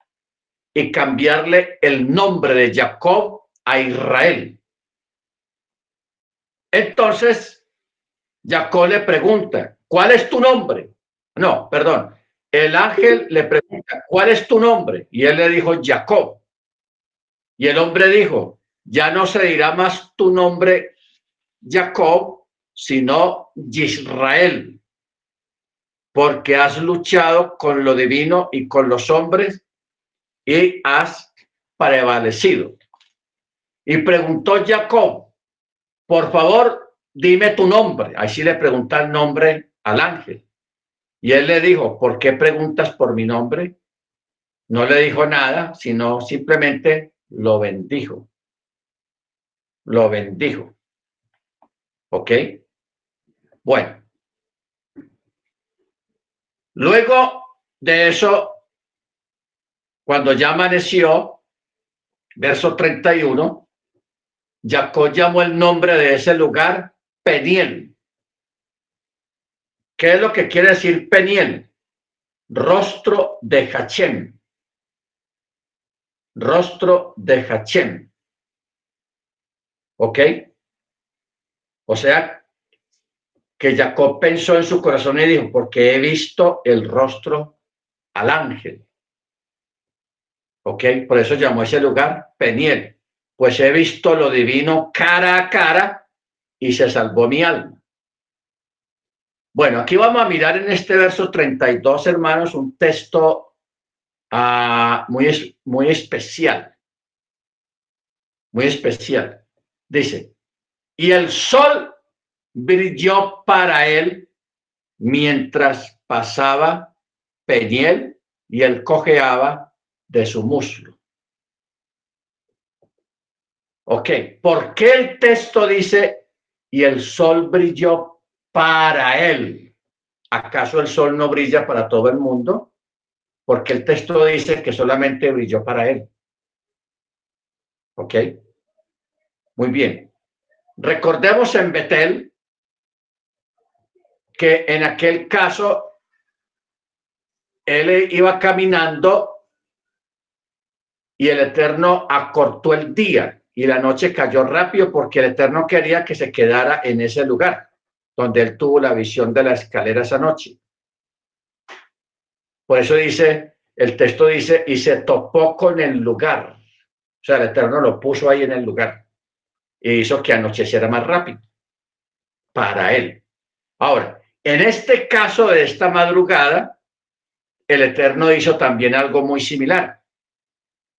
y cambiarle el nombre de Jacob a Israel. Entonces, Jacob le pregunta, ¿cuál es tu nombre? No, perdón. El ángel le pregunta, ¿cuál es tu nombre? Y él le dijo, Jacob. Y el hombre dijo, ya no se dirá más tu nombre Jacob, sino Israel, porque has luchado con lo divino y con los hombres y has prevalecido. Y preguntó Jacob, por favor, dime tu nombre. Así le pregunta el nombre al ángel. Y él le dijo, ¿por qué preguntas por mi nombre? No le dijo nada, sino simplemente lo bendijo. Lo bendijo. ¿Ok? Bueno, Luego de eso, cuando ya amaneció, verso 31, Jacob llamó el nombre de ese lugar Peniel. ¿Qué es lo que quiere decir Peniel? Rostro de Hachem. Rostro de Hachem. ¿Ok? O sea, que Jacob pensó en su corazón y dijo, porque he visto el rostro al ángel. ¿Ok? Por eso llamó ese lugar Peniel. Pues he visto lo divino cara a cara y se salvó mi alma. Bueno, aquí vamos a mirar en este verso 32, hermanos, un texto uh, muy, muy especial. Muy especial. Dice, y el sol brilló para él mientras pasaba Peniel y él cojeaba de su muslo. Ok, ¿por qué el texto dice y el sol brilló para él? ¿Acaso el sol no brilla para todo el mundo? Porque el texto dice que solamente brilló para él. ¿Ok? Muy bien. Recordemos en Betel que en aquel caso él iba caminando y el Eterno acortó el día y la noche cayó rápido porque el Eterno quería que se quedara en ese lugar donde él tuvo la visión de la escalera esa noche. Por eso dice, el texto dice, y se topó con el lugar. O sea, el Eterno lo puso ahí en el lugar y hizo que anocheciera más rápido para él. Ahora, en este caso de esta madrugada, el Eterno hizo también algo muy similar.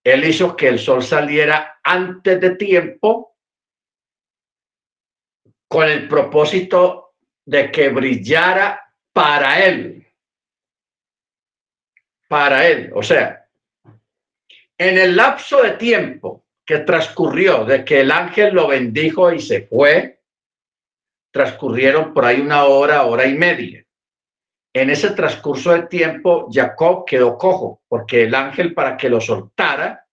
Él hizo que el sol saliera antes de tiempo con el propósito de que brillara para él. Para él. O sea, en el lapso de tiempo que transcurrió de que el ángel lo bendijo y se fue, transcurrieron por ahí una hora, hora y media. En ese transcurso de tiempo, Jacob quedó cojo, porque el ángel para que lo soltara,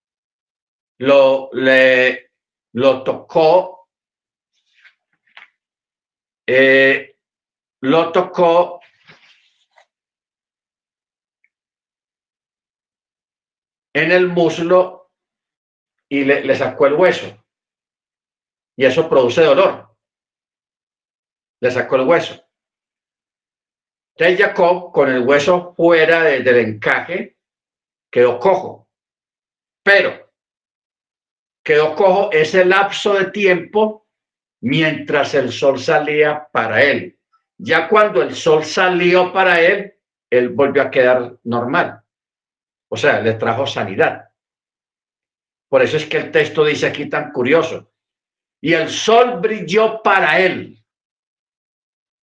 lo, le, lo tocó, eh, lo tocó en el muslo y le, le sacó el hueso. Y eso produce dolor. Le sacó el hueso. Entonces Jacob, con el hueso fuera del encaje, quedó cojo. Pero quedó cojo ese lapso de tiempo mientras el sol salía para él. Ya cuando el sol salió para él, él volvió a quedar normal. O sea, le trajo sanidad. Por eso es que el texto dice aquí tan curioso. Y el sol brilló para él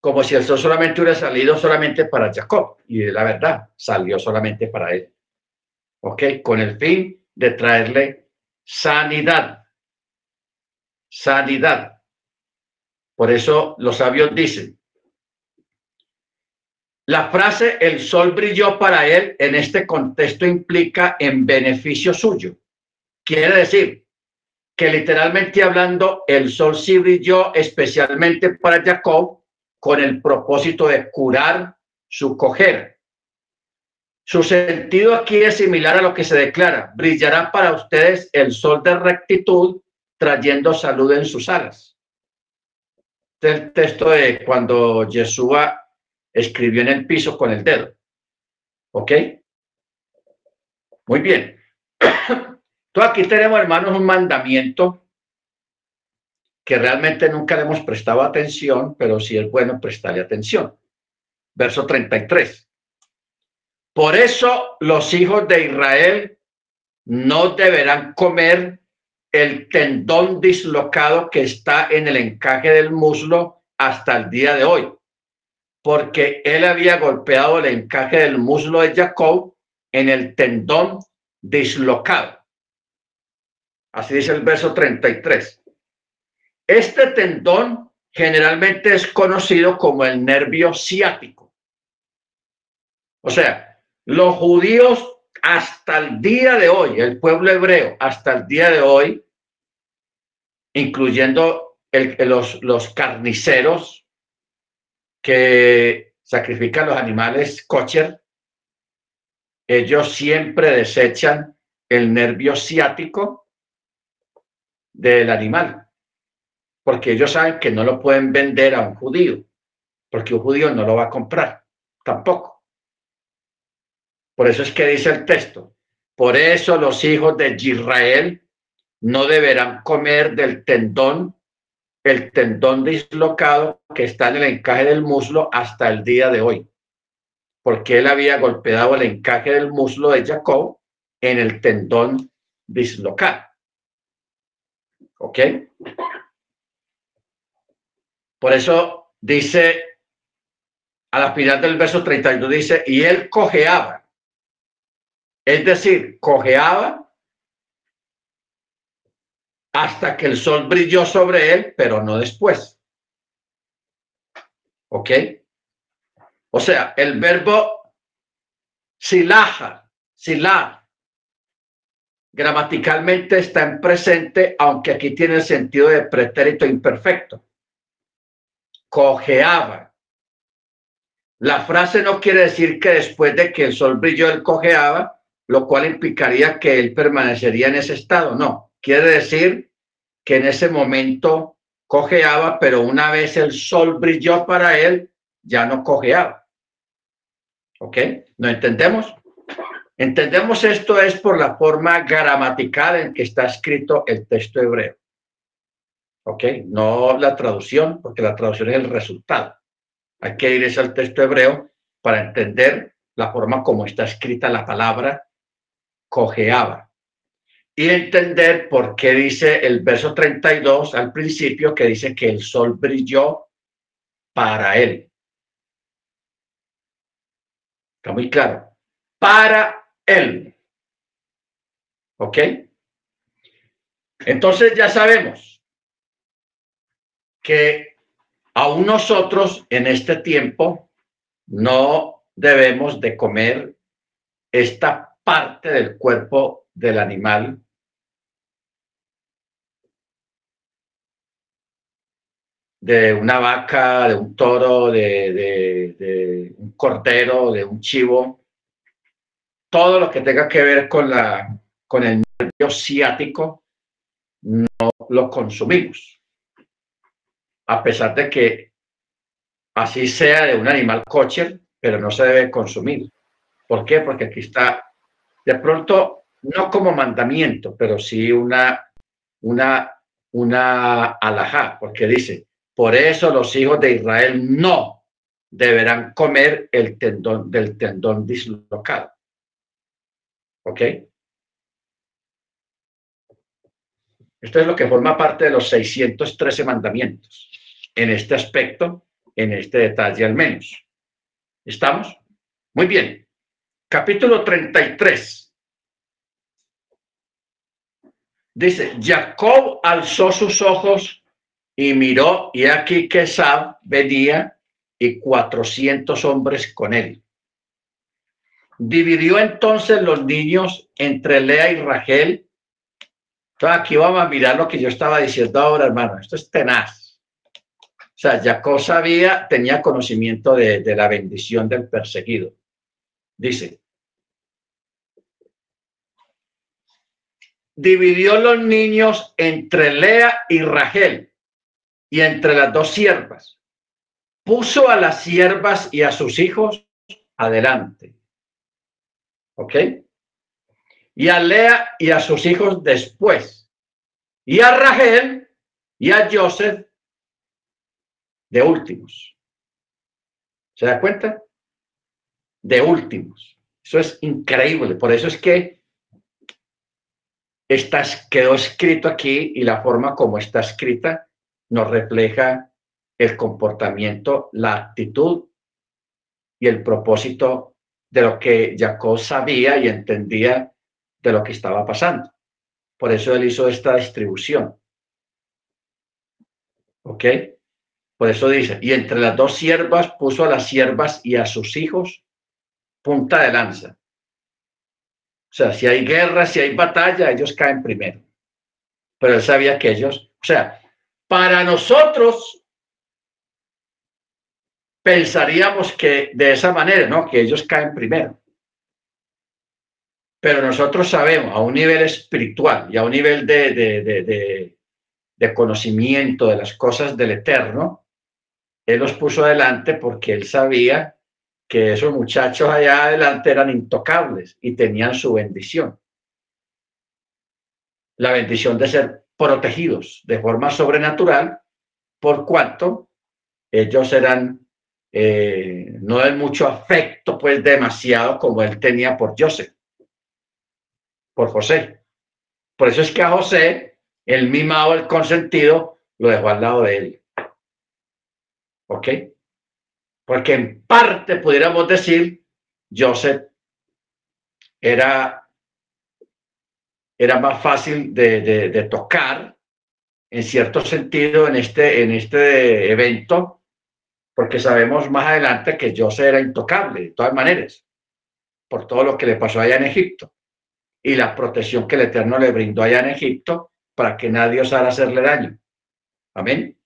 como si el sol solamente hubiera salido solamente para Jacob. Y la verdad, salió solamente para él. ¿Ok? Con el fin de traerle sanidad. Sanidad. Por eso los sabios dicen, la frase el sol brilló para él en este contexto implica en beneficio suyo. Quiere decir que literalmente hablando, el sol sí brilló especialmente para Jacob con el propósito de curar su cojera. Su sentido aquí es similar a lo que se declara. Brillará para ustedes el sol de rectitud trayendo salud en sus alas. Este es el texto de cuando Yeshua escribió en el piso con el dedo. ¿Ok? Muy bien. Entonces aquí tenemos, hermanos, un mandamiento que realmente nunca le hemos prestado atención, pero sí es bueno prestarle atención. Verso 33. Por eso los hijos de Israel no deberán comer el tendón dislocado que está en el encaje del muslo hasta el día de hoy, porque él había golpeado el encaje del muslo de Jacob en el tendón dislocado. Así dice el verso 33. Este tendón generalmente es conocido como el nervio ciático. O sea, los judíos hasta el día de hoy, el pueblo hebreo hasta el día de hoy, incluyendo los, los carniceros que sacrifican los animales kosher, ellos siempre desechan el nervio ciático del animal porque ellos saben que no lo pueden vender a un judío, porque un judío no lo va a comprar tampoco. Por eso es que dice el texto, por eso los hijos de Israel no deberán comer del tendón, el tendón dislocado que está en el encaje del muslo hasta el día de hoy, porque él había golpeado el encaje del muslo de Jacob en el tendón dislocado. ¿Ok? Por eso dice a la final del verso 32, dice, y él cojeaba. Es decir, cojeaba hasta que el sol brilló sobre él, pero no después. ¿Ok? O sea, el verbo silaja, silar, gramaticalmente está en presente, aunque aquí tiene el sentido de pretérito imperfecto cojeaba. La frase no quiere decir que después de que el sol brilló, él cojeaba, lo cual implicaría que él permanecería en ese estado. No, quiere decir que en ese momento cojeaba, pero una vez el sol brilló para él, ya no cojeaba. ¿Ok? ¿No entendemos? Entendemos esto es por la forma gramatical en que está escrito el texto hebreo. ¿Ok? No la traducción, porque la traducción es el resultado. Hay que irse al texto hebreo para entender la forma como está escrita la palabra, cojeaba. Y entender por qué dice el verso 32 al principio que dice que el sol brilló para él. Está muy claro. Para él. ¿Ok? Entonces ya sabemos que aún nosotros en este tiempo no debemos de comer esta parte del cuerpo del animal de una vaca, de un toro, de, un cordero, de un chivo, todo lo que tenga que ver con, la, con el nervio ciático, no lo consumimos. A pesar de que así sea de un animal kosher, pero no se debe consumir. ¿Por qué? Porque aquí está, de pronto, no como mandamiento, pero sí una, una, una alajá, porque dice, por eso los hijos de Israel no deberán comer el tendón del tendón dislocado. ¿Ok? Esto es lo que forma parte de los 613 mandamientos. En este aspecto, en este detalle al menos. ¿Estamos? Muy bien. Capítulo 33. Dice, Jacob alzó sus ojos y miró, y aquí que Sab venía y cuatrocientos hombres con él. Dividió entonces los niños entre Lea y Rachel. Entonces aquí vamos a mirar lo que yo estaba diciendo ahora, hermano. Esto es tenaz. Sea, Jacob sabía, tenía conocimiento de, la bendición del perseguido. Dice, dividió los niños entre Lea y Rachel y entre las dos siervas. Puso a las siervas y a sus hijos adelante. ¿Ok? Y a Lea y a sus hijos después. Y a Rachel y a Joseph de últimos. ¿Se da cuenta? De últimos. Eso es increíble. Por eso es que está, quedó escrito aquí y la forma como está escrita nos refleja el comportamiento, la actitud y el propósito de lo que Jacob sabía y entendía de lo que estaba pasando. Por eso él hizo esta distribución. ¿Ok? Por eso dice, y entre las dos siervas puso a las siervas y a sus hijos punta de lanza. O sea, si hay guerra, si hay batalla, ellos caen primero. Pero él sabía que ellos, o sea, para nosotros pensaríamos que de esa manera, ¿no? Que ellos caen primero. Pero nosotros sabemos a un nivel espiritual y a un nivel de, de, de, de conocimiento de las cosas del eterno, él los puso adelante porque él sabía que esos muchachos allá adelante eran intocables y tenían su bendición. La bendición de ser protegidos de forma sobrenatural, por cuanto ellos eran eh, no de mucho afecto, pues demasiado como él tenía por Joseph, por José. Por eso es que a José, el mimado, el consentido, lo dejó al lado de él. ¿Ok? Porque en parte pudiéramos decir, Joseph era, era más fácil de, tocar, en cierto sentido, en este, en este evento, porque sabemos más adelante que Joseph era intocable, de todas maneras, por todo lo que le pasó allá en Egipto y la protección que el Eterno le brindó allá en Egipto para que nadie osara hacerle daño. Amén.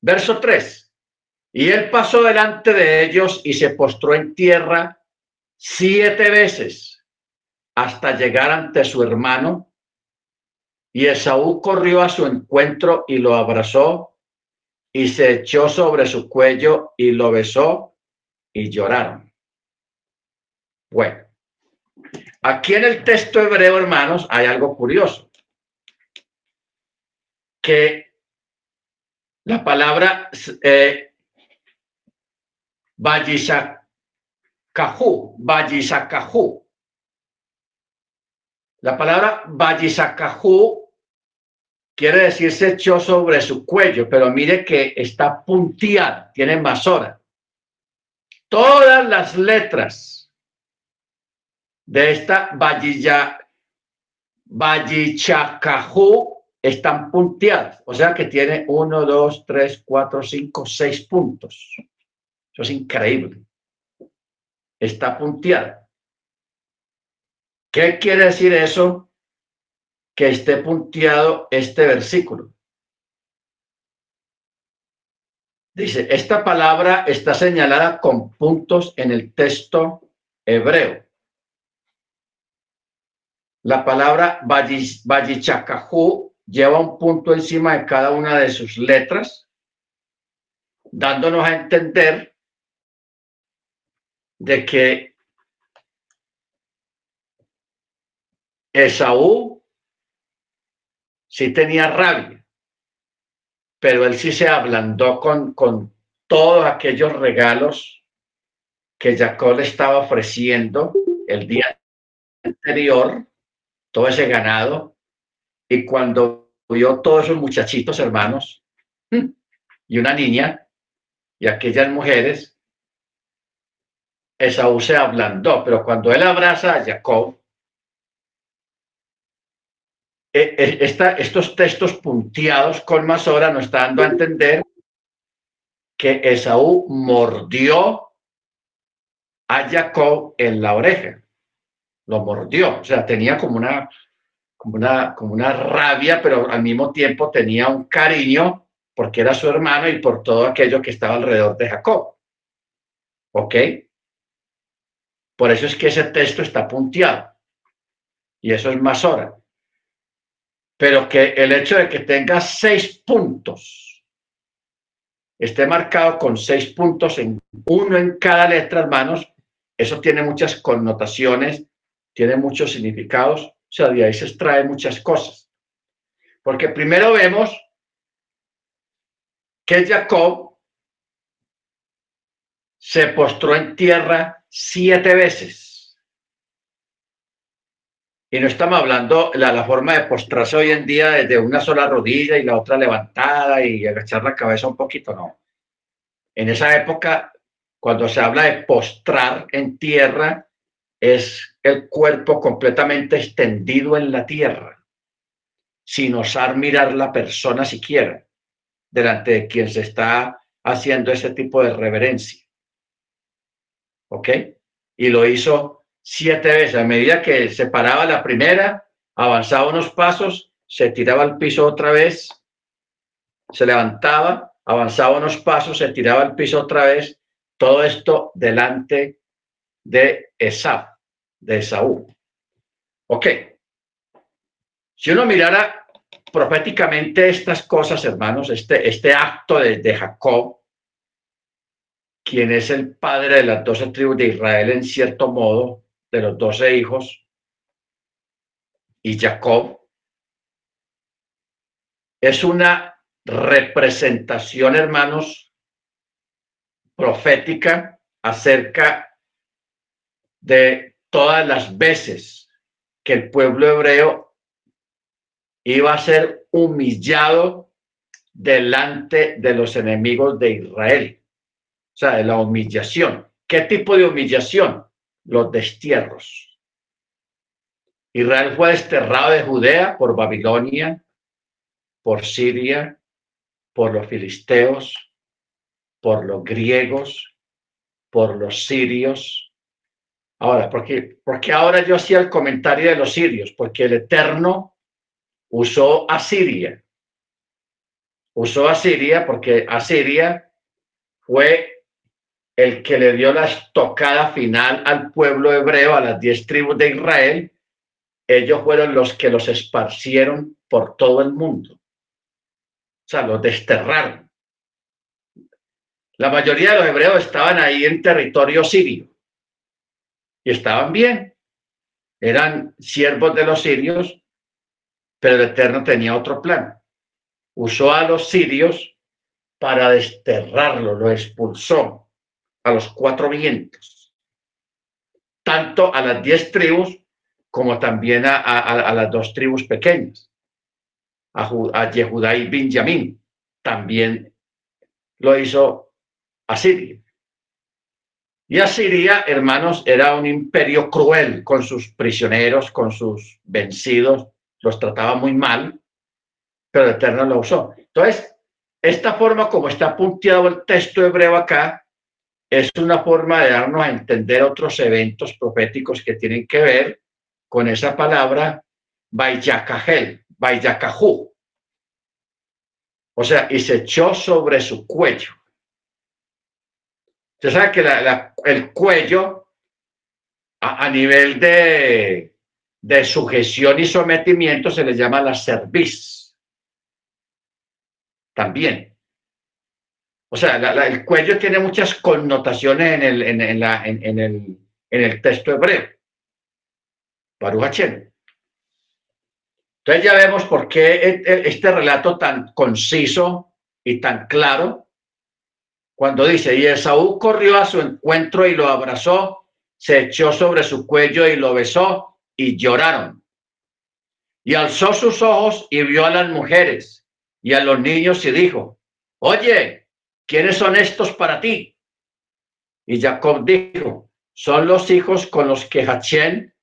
Verso 3. Y él pasó delante de ellos y se postró en tierra siete veces hasta llegar ante su hermano. Y Esaú corrió a su encuentro y lo abrazó y se echó sobre su cuello y lo besó y lloraron. Bueno, aquí en el texto hebreo, hermanos, hay algo curioso. Que la palabra eh, Cajú, Vallisacajú. La palabra Vallisacajú quiere decir se echó sobre su cuello, pero mire que está punteada, tiene más. Todas las letras de esta Vallilla, Vallichacajú están punteadas, o sea que tiene uno, dos, tres, cuatro, cinco, seis puntos. Eso es increíble. Está punteada. ¿Qué quiere decir eso? Que esté punteado este versículo. Dice, esta palabra está señalada con puntos en el texto hebreo. La palabra Vallichacajú lleva un punto encima de cada una de sus letras, dándonos a entender de que Esaú sí tenía rabia, pero él sí se ablandó con, con todos aquellos regalos que Jacob le estaba ofreciendo el día anterior, todo ese ganado, y cuando vio todos esos muchachitos hermanos y una niña y aquellas mujeres, Esaú se ablandó, pero cuando él abraza a Jacob, e, e, estos textos punteados con más hora nos están dando a entender que Esaú mordió a Jacob en la oreja. Lo mordió, o sea, tenía como una, como una, como una rabia, pero al mismo tiempo tenía un cariño porque era su hermano y por todo aquello que estaba alrededor de Jacob. ¿Ok? Por eso es que ese texto está punteado. Y eso es más hora. Pero que el hecho de que tenga seis puntos, esté marcado con seis puntos, en uno en cada letra, hermanos, eso tiene muchas connotaciones, tiene muchos significados, o sea, de ahí se extrae muchas cosas. Porque primero vemos que Jacob se postró en tierra siete veces. Y no estamos hablando de la, forma de postrarse hoy en día desde una sola rodilla y la otra levantada y agachar la cabeza un poquito, no. En esa época, cuando se habla de postrar en tierra, es el cuerpo completamente extendido en la tierra, sin osar mirar la persona siquiera, delante de quien se está haciendo ese tipo de reverencia. ¿ok? Y lo hizo siete veces. A medida que se paraba la primera, avanzaba unos pasos, se tiraba al piso otra vez, se levantaba, avanzaba unos pasos, se tiraba al piso otra vez. Todo esto delante de Esaf, de Esaú. Ok. Si uno mirara proféticamente estas cosas, hermanos, este, este acto de, Jacob, quien es el padre de las doce tribus de Israel en cierto modo, de los doce hijos, y Jacob, es una representación, hermanos, profética acerca de todas las veces que el pueblo hebreo iba a ser humillado delante de los enemigos de Israel o sea, de la humillación. ¿Qué tipo de humillación? Los destierros. Israel fue desterrado de Judea por Babilonia, por Siria, por los filisteos, por los griegos, por los sirios. Ahora, ¿por qué, porque ahora yo hacía el comentario de los sirios? Porque el Eterno usó a Siria. Usó a Siria porque Asiria fue el que le dio la estocada final al pueblo hebreo, a las diez tribus de Israel, ellos fueron los que los esparcieron por todo el mundo. O sea, los desterraron. La mayoría de los hebreos estaban ahí en territorio sirio estaban bien. Eran siervos de los sirios, pero el Eterno tenía otro plan. Usó a los sirios para desterrarlo, lo expulsó a los cuatro vientos. tanto a las diez tribus como también a, las dos tribus pequeñas, a, a y Benjamín. También lo hizo Asiria. Y Asiria, hermanos, era un imperio cruel con sus prisioneros, con sus vencidos, los trataba muy mal, pero el Eterno lo usó. Entonces, esta forma como está punteado el texto hebreo acá, es una forma de darnos a entender otros eventos proféticos que tienen que ver con esa palabra Bayakahel, Bayakahu. O sea, y se echó sobre su cuello. Usted sabe que el cuello a, nivel de, sujeción y sometimiento se le llama la cerviz. También. O sea, el cuello tiene muchas connotaciones en el, texto hebreo. Baruch Entonces ya vemos por qué este relato tan conciso y tan claro, cuando dice, y Esaú corrió a su encuentro y lo abrazó, se echó sobre su cuello y lo besó y lloraron. Y alzó sus ojos y vio a las mujeres y a los niños y dijo, oye, ¿quiénes son estos para ti? Y Jacob dijo, son los hijos con los que Hachén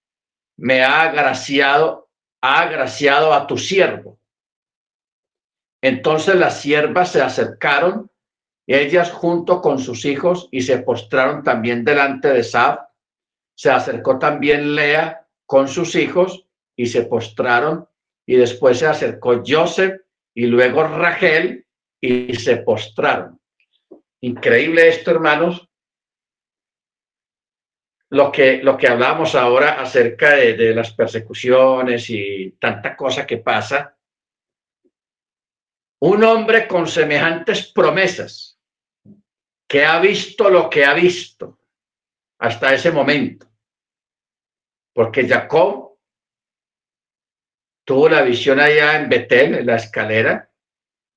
me ha agraciado, ha agraciado a tu siervo. Entonces las siervas se acercaron, ellas junto con sus hijos, y se postraron también delante de Sab. Se acercó también Lea con sus hijos y se postraron, y después se acercó Joseph y luego Rachel y se postraron. Increíble esto, hermanos, lo que, lo que hablamos ahora acerca de, las persecuciones y tanta cosa que pasa, un hombre con semejantes promesas, que ha visto lo que ha visto hasta ese momento, porque Jacob tuvo la visión allá en Betel, en la escalera,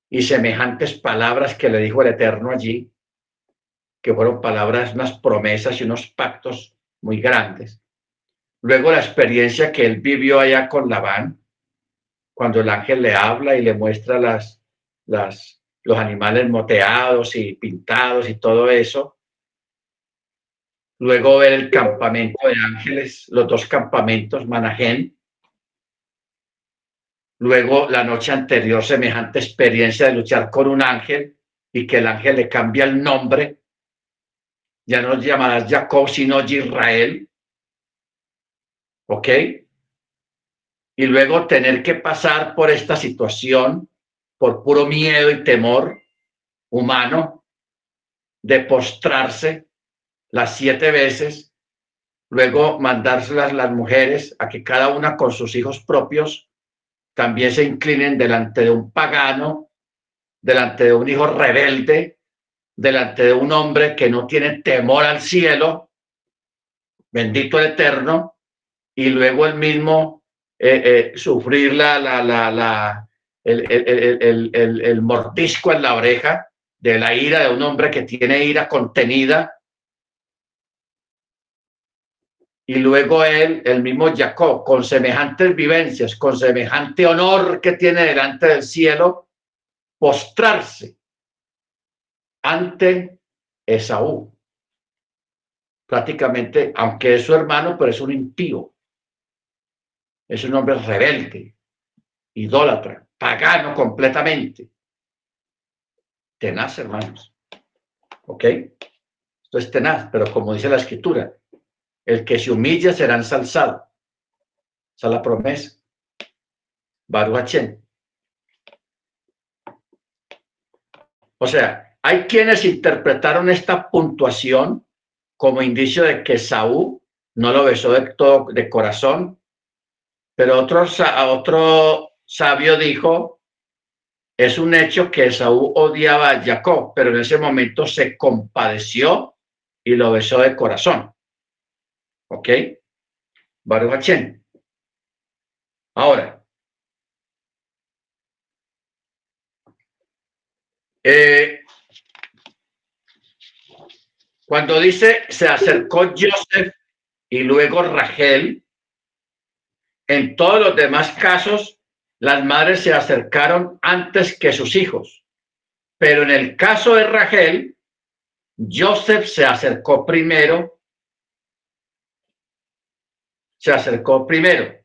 y semejantes palabras que le dijo el Eterno allí, que fueron palabras, unas promesas y unos pactos muy grandes. Luego la experiencia que él vivió allá con Labán, cuando el ángel le habla y le muestra las, las, los animales moteados y pintados y todo eso. Luego ver el campamento de ángeles, los dos campamentos, Manajén. Luego la noche anterior, semejante experiencia de luchar con un ángel y que el ángel le cambia el nombre ya no llamarás Jacob, sino Israel. ¿Ok? Y luego tener que pasar por esta situación por puro miedo y temor humano de postrarse las siete veces, luego mandárselas las mujeres a que cada una con sus hijos propios también se inclinen delante de un pagano, delante de un hijo rebelde, delante de un hombre que no tiene temor al cielo, bendito el eterno, y luego el mismo eh, eh, sufrir la, la, la, la el, el, el, el, mordisco en la oreja de la ira de un hombre que tiene ira contenida. Y luego él, el mismo Jacob, con semejantes vivencias, con semejante honor que tiene delante del cielo, postrarse ante Esaú. Prácticamente, aunque es su hermano, pero es un impío. Es un hombre rebelde, idólatra, pagano completamente. Tenaz, hermanos. ¿Ok? Esto es tenaz, pero como dice la escritura, el que se humilla será ensalzado. Esa es la promesa. Baruch O sea, hay quienes interpretaron esta puntuación como indicio de que Saúl no lo besó de todo de corazón, pero otro, otro sabio dijo, es un hecho que Saúl odiaba a Jacob, pero en ese momento se compadeció y lo besó de corazón. ¿Ok? Baruch Ahora, eh, Cuando dice se acercó Joseph y luego Rachel. En todos los demás casos, las madres se acercaron antes que sus hijos. Pero en el caso de Rachel, Joseph se acercó primero. Se acercó primero,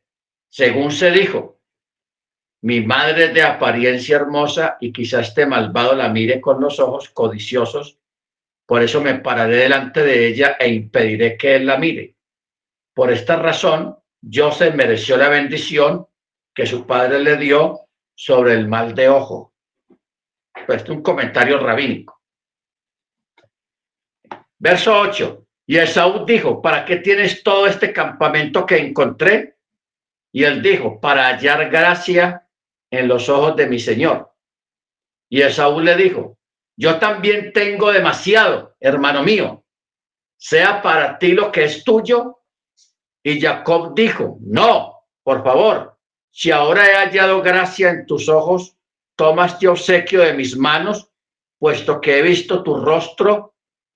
según se dijo. Mi madre de apariencia hermosa y quizá este malvado la mire con los ojos codiciosos. Por eso me pararé delante de ella e impediré que él la mire. Por esta razón, Joseph mereció la bendición que su padre le dio sobre el mal de ojo. Pues es un comentario rabínico. Verso 8. Y Esaú dijo, ¿para qué tienes todo este campamento que encontré? Y él dijo, para hallar gracia en los ojos de mi Señor. Y Esaú le dijo, yo también tengo demasiado, hermano mío. Sea para ti lo que es tuyo. Y Jacob dijo, no, por favor, si ahora he hallado gracia en tus ojos, tomas yo obsequio de mis manos, puesto que he visto tu rostro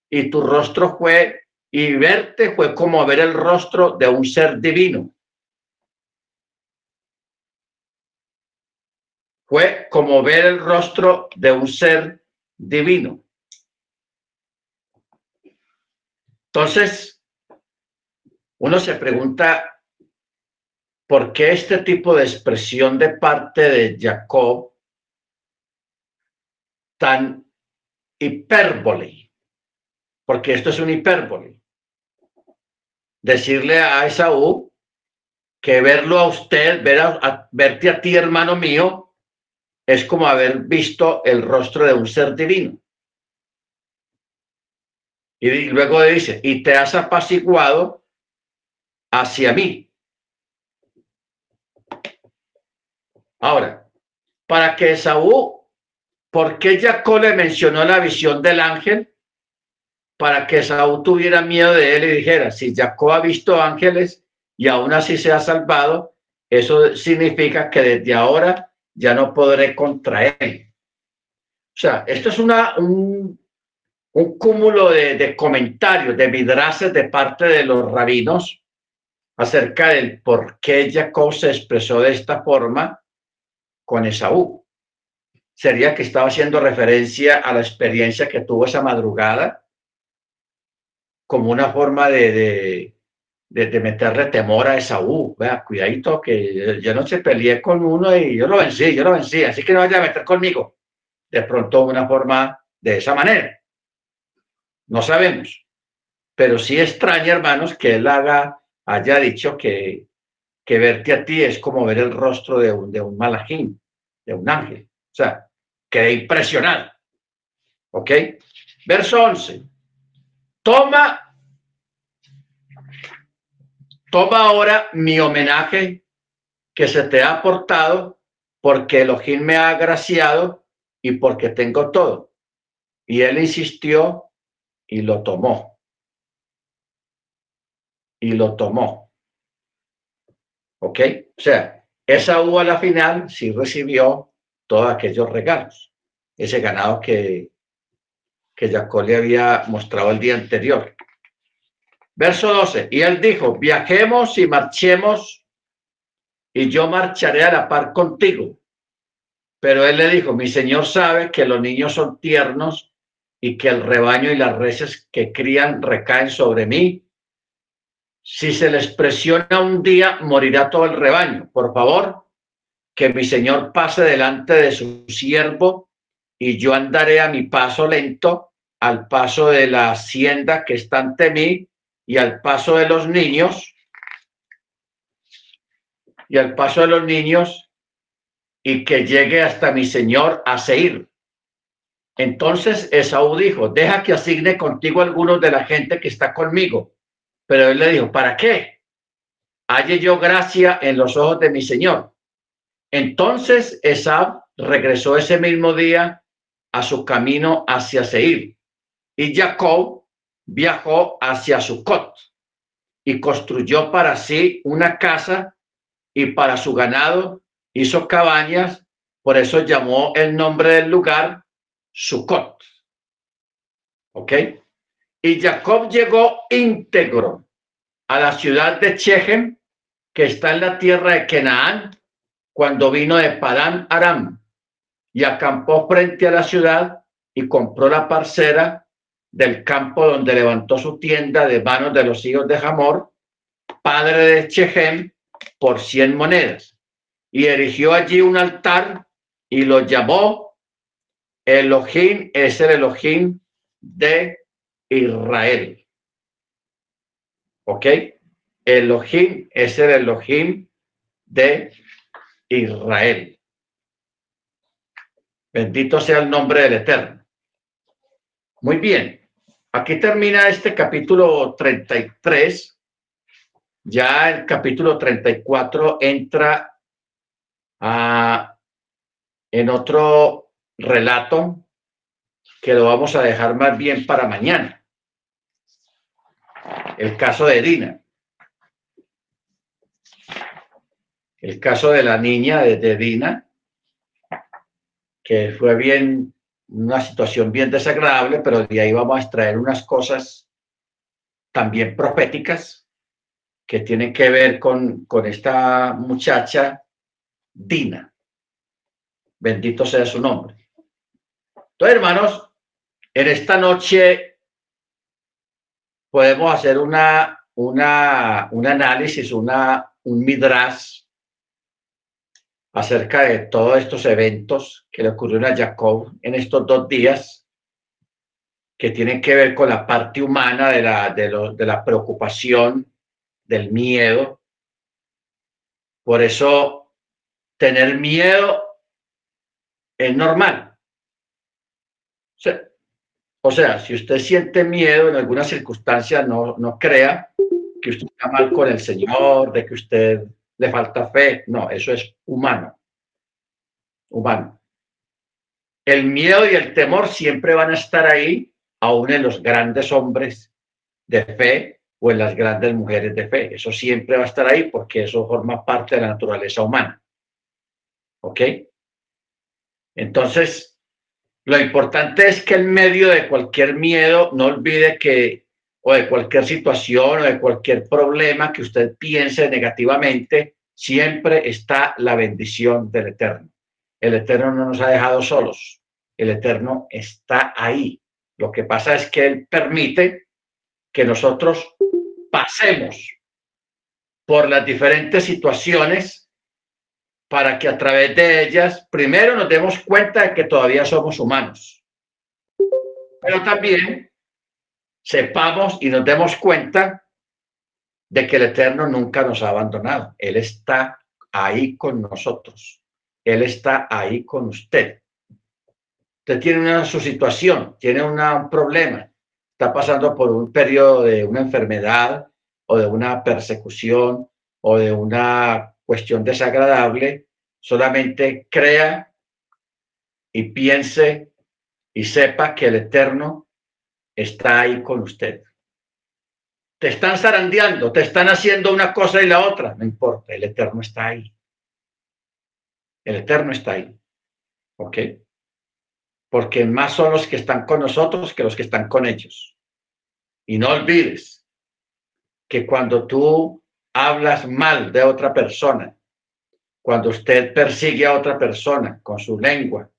y tu rostro fue, y verte fue como ver el rostro de un ser divino. Fue como ver el rostro de un ser divino. Entonces, uno se pregunta ¿Por qué este tipo de expresión de parte de Jacob tan hipérbole? Porque esto es un hipérbole. Decirle a Esaú que verlo a usted, ver a, verte a ti, hermano mío, es como haber visto el rostro de un ser divino. Y luego dice, y te has apaciguado hacia mí. Ahora, para que Esaú, ¿por qué Jacob le mencionó la visión del ángel? Para que Esaú tuviera miedo de él y dijera, si Jacob ha visto ángeles y aún así se ha salvado, eso significa que desde ahora ya no podré contra él. O sea, esto es una, un, un cúmulo de, de, comentarios, de vidraces de parte de los rabinos acerca del por qué Jacob se expresó de esta forma con Esaú. Sería que estaba haciendo referencia a la experiencia que tuvo esa madrugada como una forma de, de, meterle temor a Esaú. Vea, cuidadito que yo no se peleé con uno y yo lo vencí, yo lo vencí, así que no vaya a meter conmigo. De pronto una forma de esa manera. No sabemos. Pero sí extraña, hermanos, que él haga, haya dicho que que verte a ti es como ver el rostro de un, de un malajín, de un ángel. O sea, quedé impresionado. ¿Ok? Verso 11. Toma, toma ahora mi homenaje que se te ha aportado porque Elohim me ha agraciado y porque tengo todo. Y él insistió y lo tomó. Y lo tomó. ¿Ok? O sea, esa uva a la final sí recibió todos aquellos regalos, ese ganado que, que Jacob le había mostrado el día anterior. Verso 12, y él dijo, viajemos y marchemos, y yo marcharé a la par contigo. Pero él le dijo, mi señor sabe que los niños son tiernos y que el rebaño y las reses que crían recaen sobre mí si se les presiona un día, morirá todo el rebaño. Por favor, que mi Señor pase delante de su siervo y yo andaré a mi paso lento, al paso de la hacienda que está ante mí y al paso de los niños, y al paso de los niños, y que llegue hasta mi Señor a Seir. Entonces Esaú dijo, deja que asigne contigo algunos de la gente que está conmigo pero él le dijo, ¿para qué? Halle yo gracia en los ojos de mi Señor. Entonces Esab regresó ese mismo día a su camino hacia Seir y Jacob viajó hacia Sucot y construyó para sí una casa y para su ganado hizo cabañas, por eso llamó el nombre del lugar Sucot. ¿Ok? Y Jacob llegó íntegro a la ciudad de Chechem, que está en la tierra de Kenaán, cuando vino de Padán Aram, y acampó frente a la ciudad y compró la parcera del campo donde levantó su tienda de manos de los hijos de Hamor, padre de Chechem, por cien monedas, y erigió allí un altar y lo llamó Elohim, es el Elohim de Israel. ¿Ok? Elohim es el Elohim de Israel. Bendito sea el nombre del Eterno. Muy bien. Aquí termina este capítulo 33. Ya el capítulo 34 entra a, en otro relato que lo vamos a dejar más bien para mañana el caso de Dina. El caso de la niña de, Dina, que fue bien, una situación bien desagradable, pero de ahí vamos a extraer unas cosas también proféticas que tienen que ver con, con esta muchacha Dina. Bendito sea su nombre. Entonces, hermanos, en esta noche podemos hacer una, una, un análisis, una, un midras acerca de todos estos eventos que le ocurrieron a Jacob en estos dos días, que tienen que ver con la parte humana de la, de, de la preocupación, del miedo. Por eso, tener miedo es normal. O sea, si usted siente miedo en alguna circunstancia, no, no crea que usted está mal con el Señor, de que usted le falta fe. No, eso es humano. Humano. El miedo y el temor siempre van a estar ahí, aún en los grandes hombres de fe o en las grandes mujeres de fe. Eso siempre va a estar ahí porque eso forma parte de la naturaleza humana. ¿Ok? Entonces, lo importante es que en medio de cualquier miedo, no olvide que, o de cualquier situación o de cualquier problema que usted piense negativamente, siempre está la bendición del Eterno. El Eterno no nos ha dejado solos. El Eterno está ahí. Lo que pasa es que Él permite que nosotros pasemos por las diferentes situaciones para que a través de ellas, primero nos demos cuenta de que todavía somos humanos, pero también sepamos y nos demos cuenta de que el Eterno nunca nos ha abandonado. Él está ahí con nosotros. Él está ahí con usted. Usted tiene una su situación, tiene un problema, está pasando por un periodo de una enfermedad o de una persecución o de una cuestión desagradable, solamente crea y piense y sepa que el Eterno está ahí con usted. Te están zarandeando, te están haciendo una cosa y la otra, no importa, el Eterno está ahí. El Eterno está ahí. ¿Ok? Porque más son los que están con nosotros que los que están con ellos. Y no olvides que cuando tú hablas mal de otra persona, cuando usted persigue a otra persona con su lengua,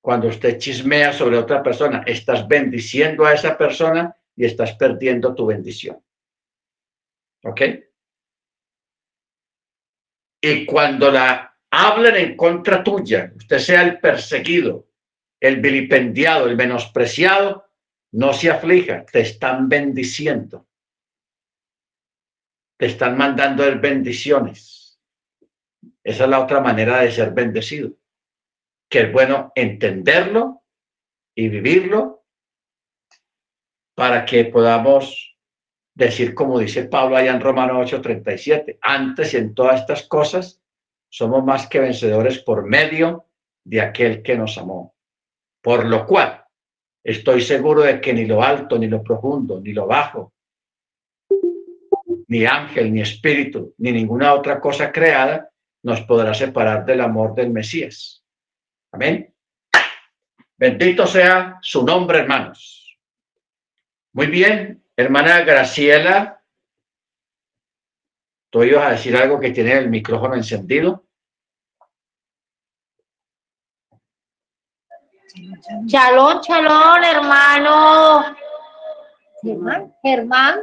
cuando usted chismea sobre otra persona, estás bendiciendo a esa persona y estás perdiendo tu bendición. ¿Ok? Y cuando la hablen en contra tuya, usted sea el perseguido, el vilipendiado, el menospreciado, no se aflija, te están bendiciendo te están mandando bendiciones. Esa es la otra manera de ser bendecido, que es bueno entenderlo y vivirlo para que podamos decir, como dice Pablo allá en Romano 8:37, antes y en todas estas cosas somos más que vencedores por medio de aquel que nos amó. Por lo cual, estoy seguro de que ni lo alto, ni lo profundo, ni lo bajo, ni ángel, ni espíritu, ni ninguna otra cosa creada nos podrá separar del amor del Mesías. Amén. Bendito sea su nombre, hermanos. Muy bien, hermana Graciela, Tú ibas a decir algo que tiene el micrófono encendido. Chalón, chalón, hermano. Germán, Germán,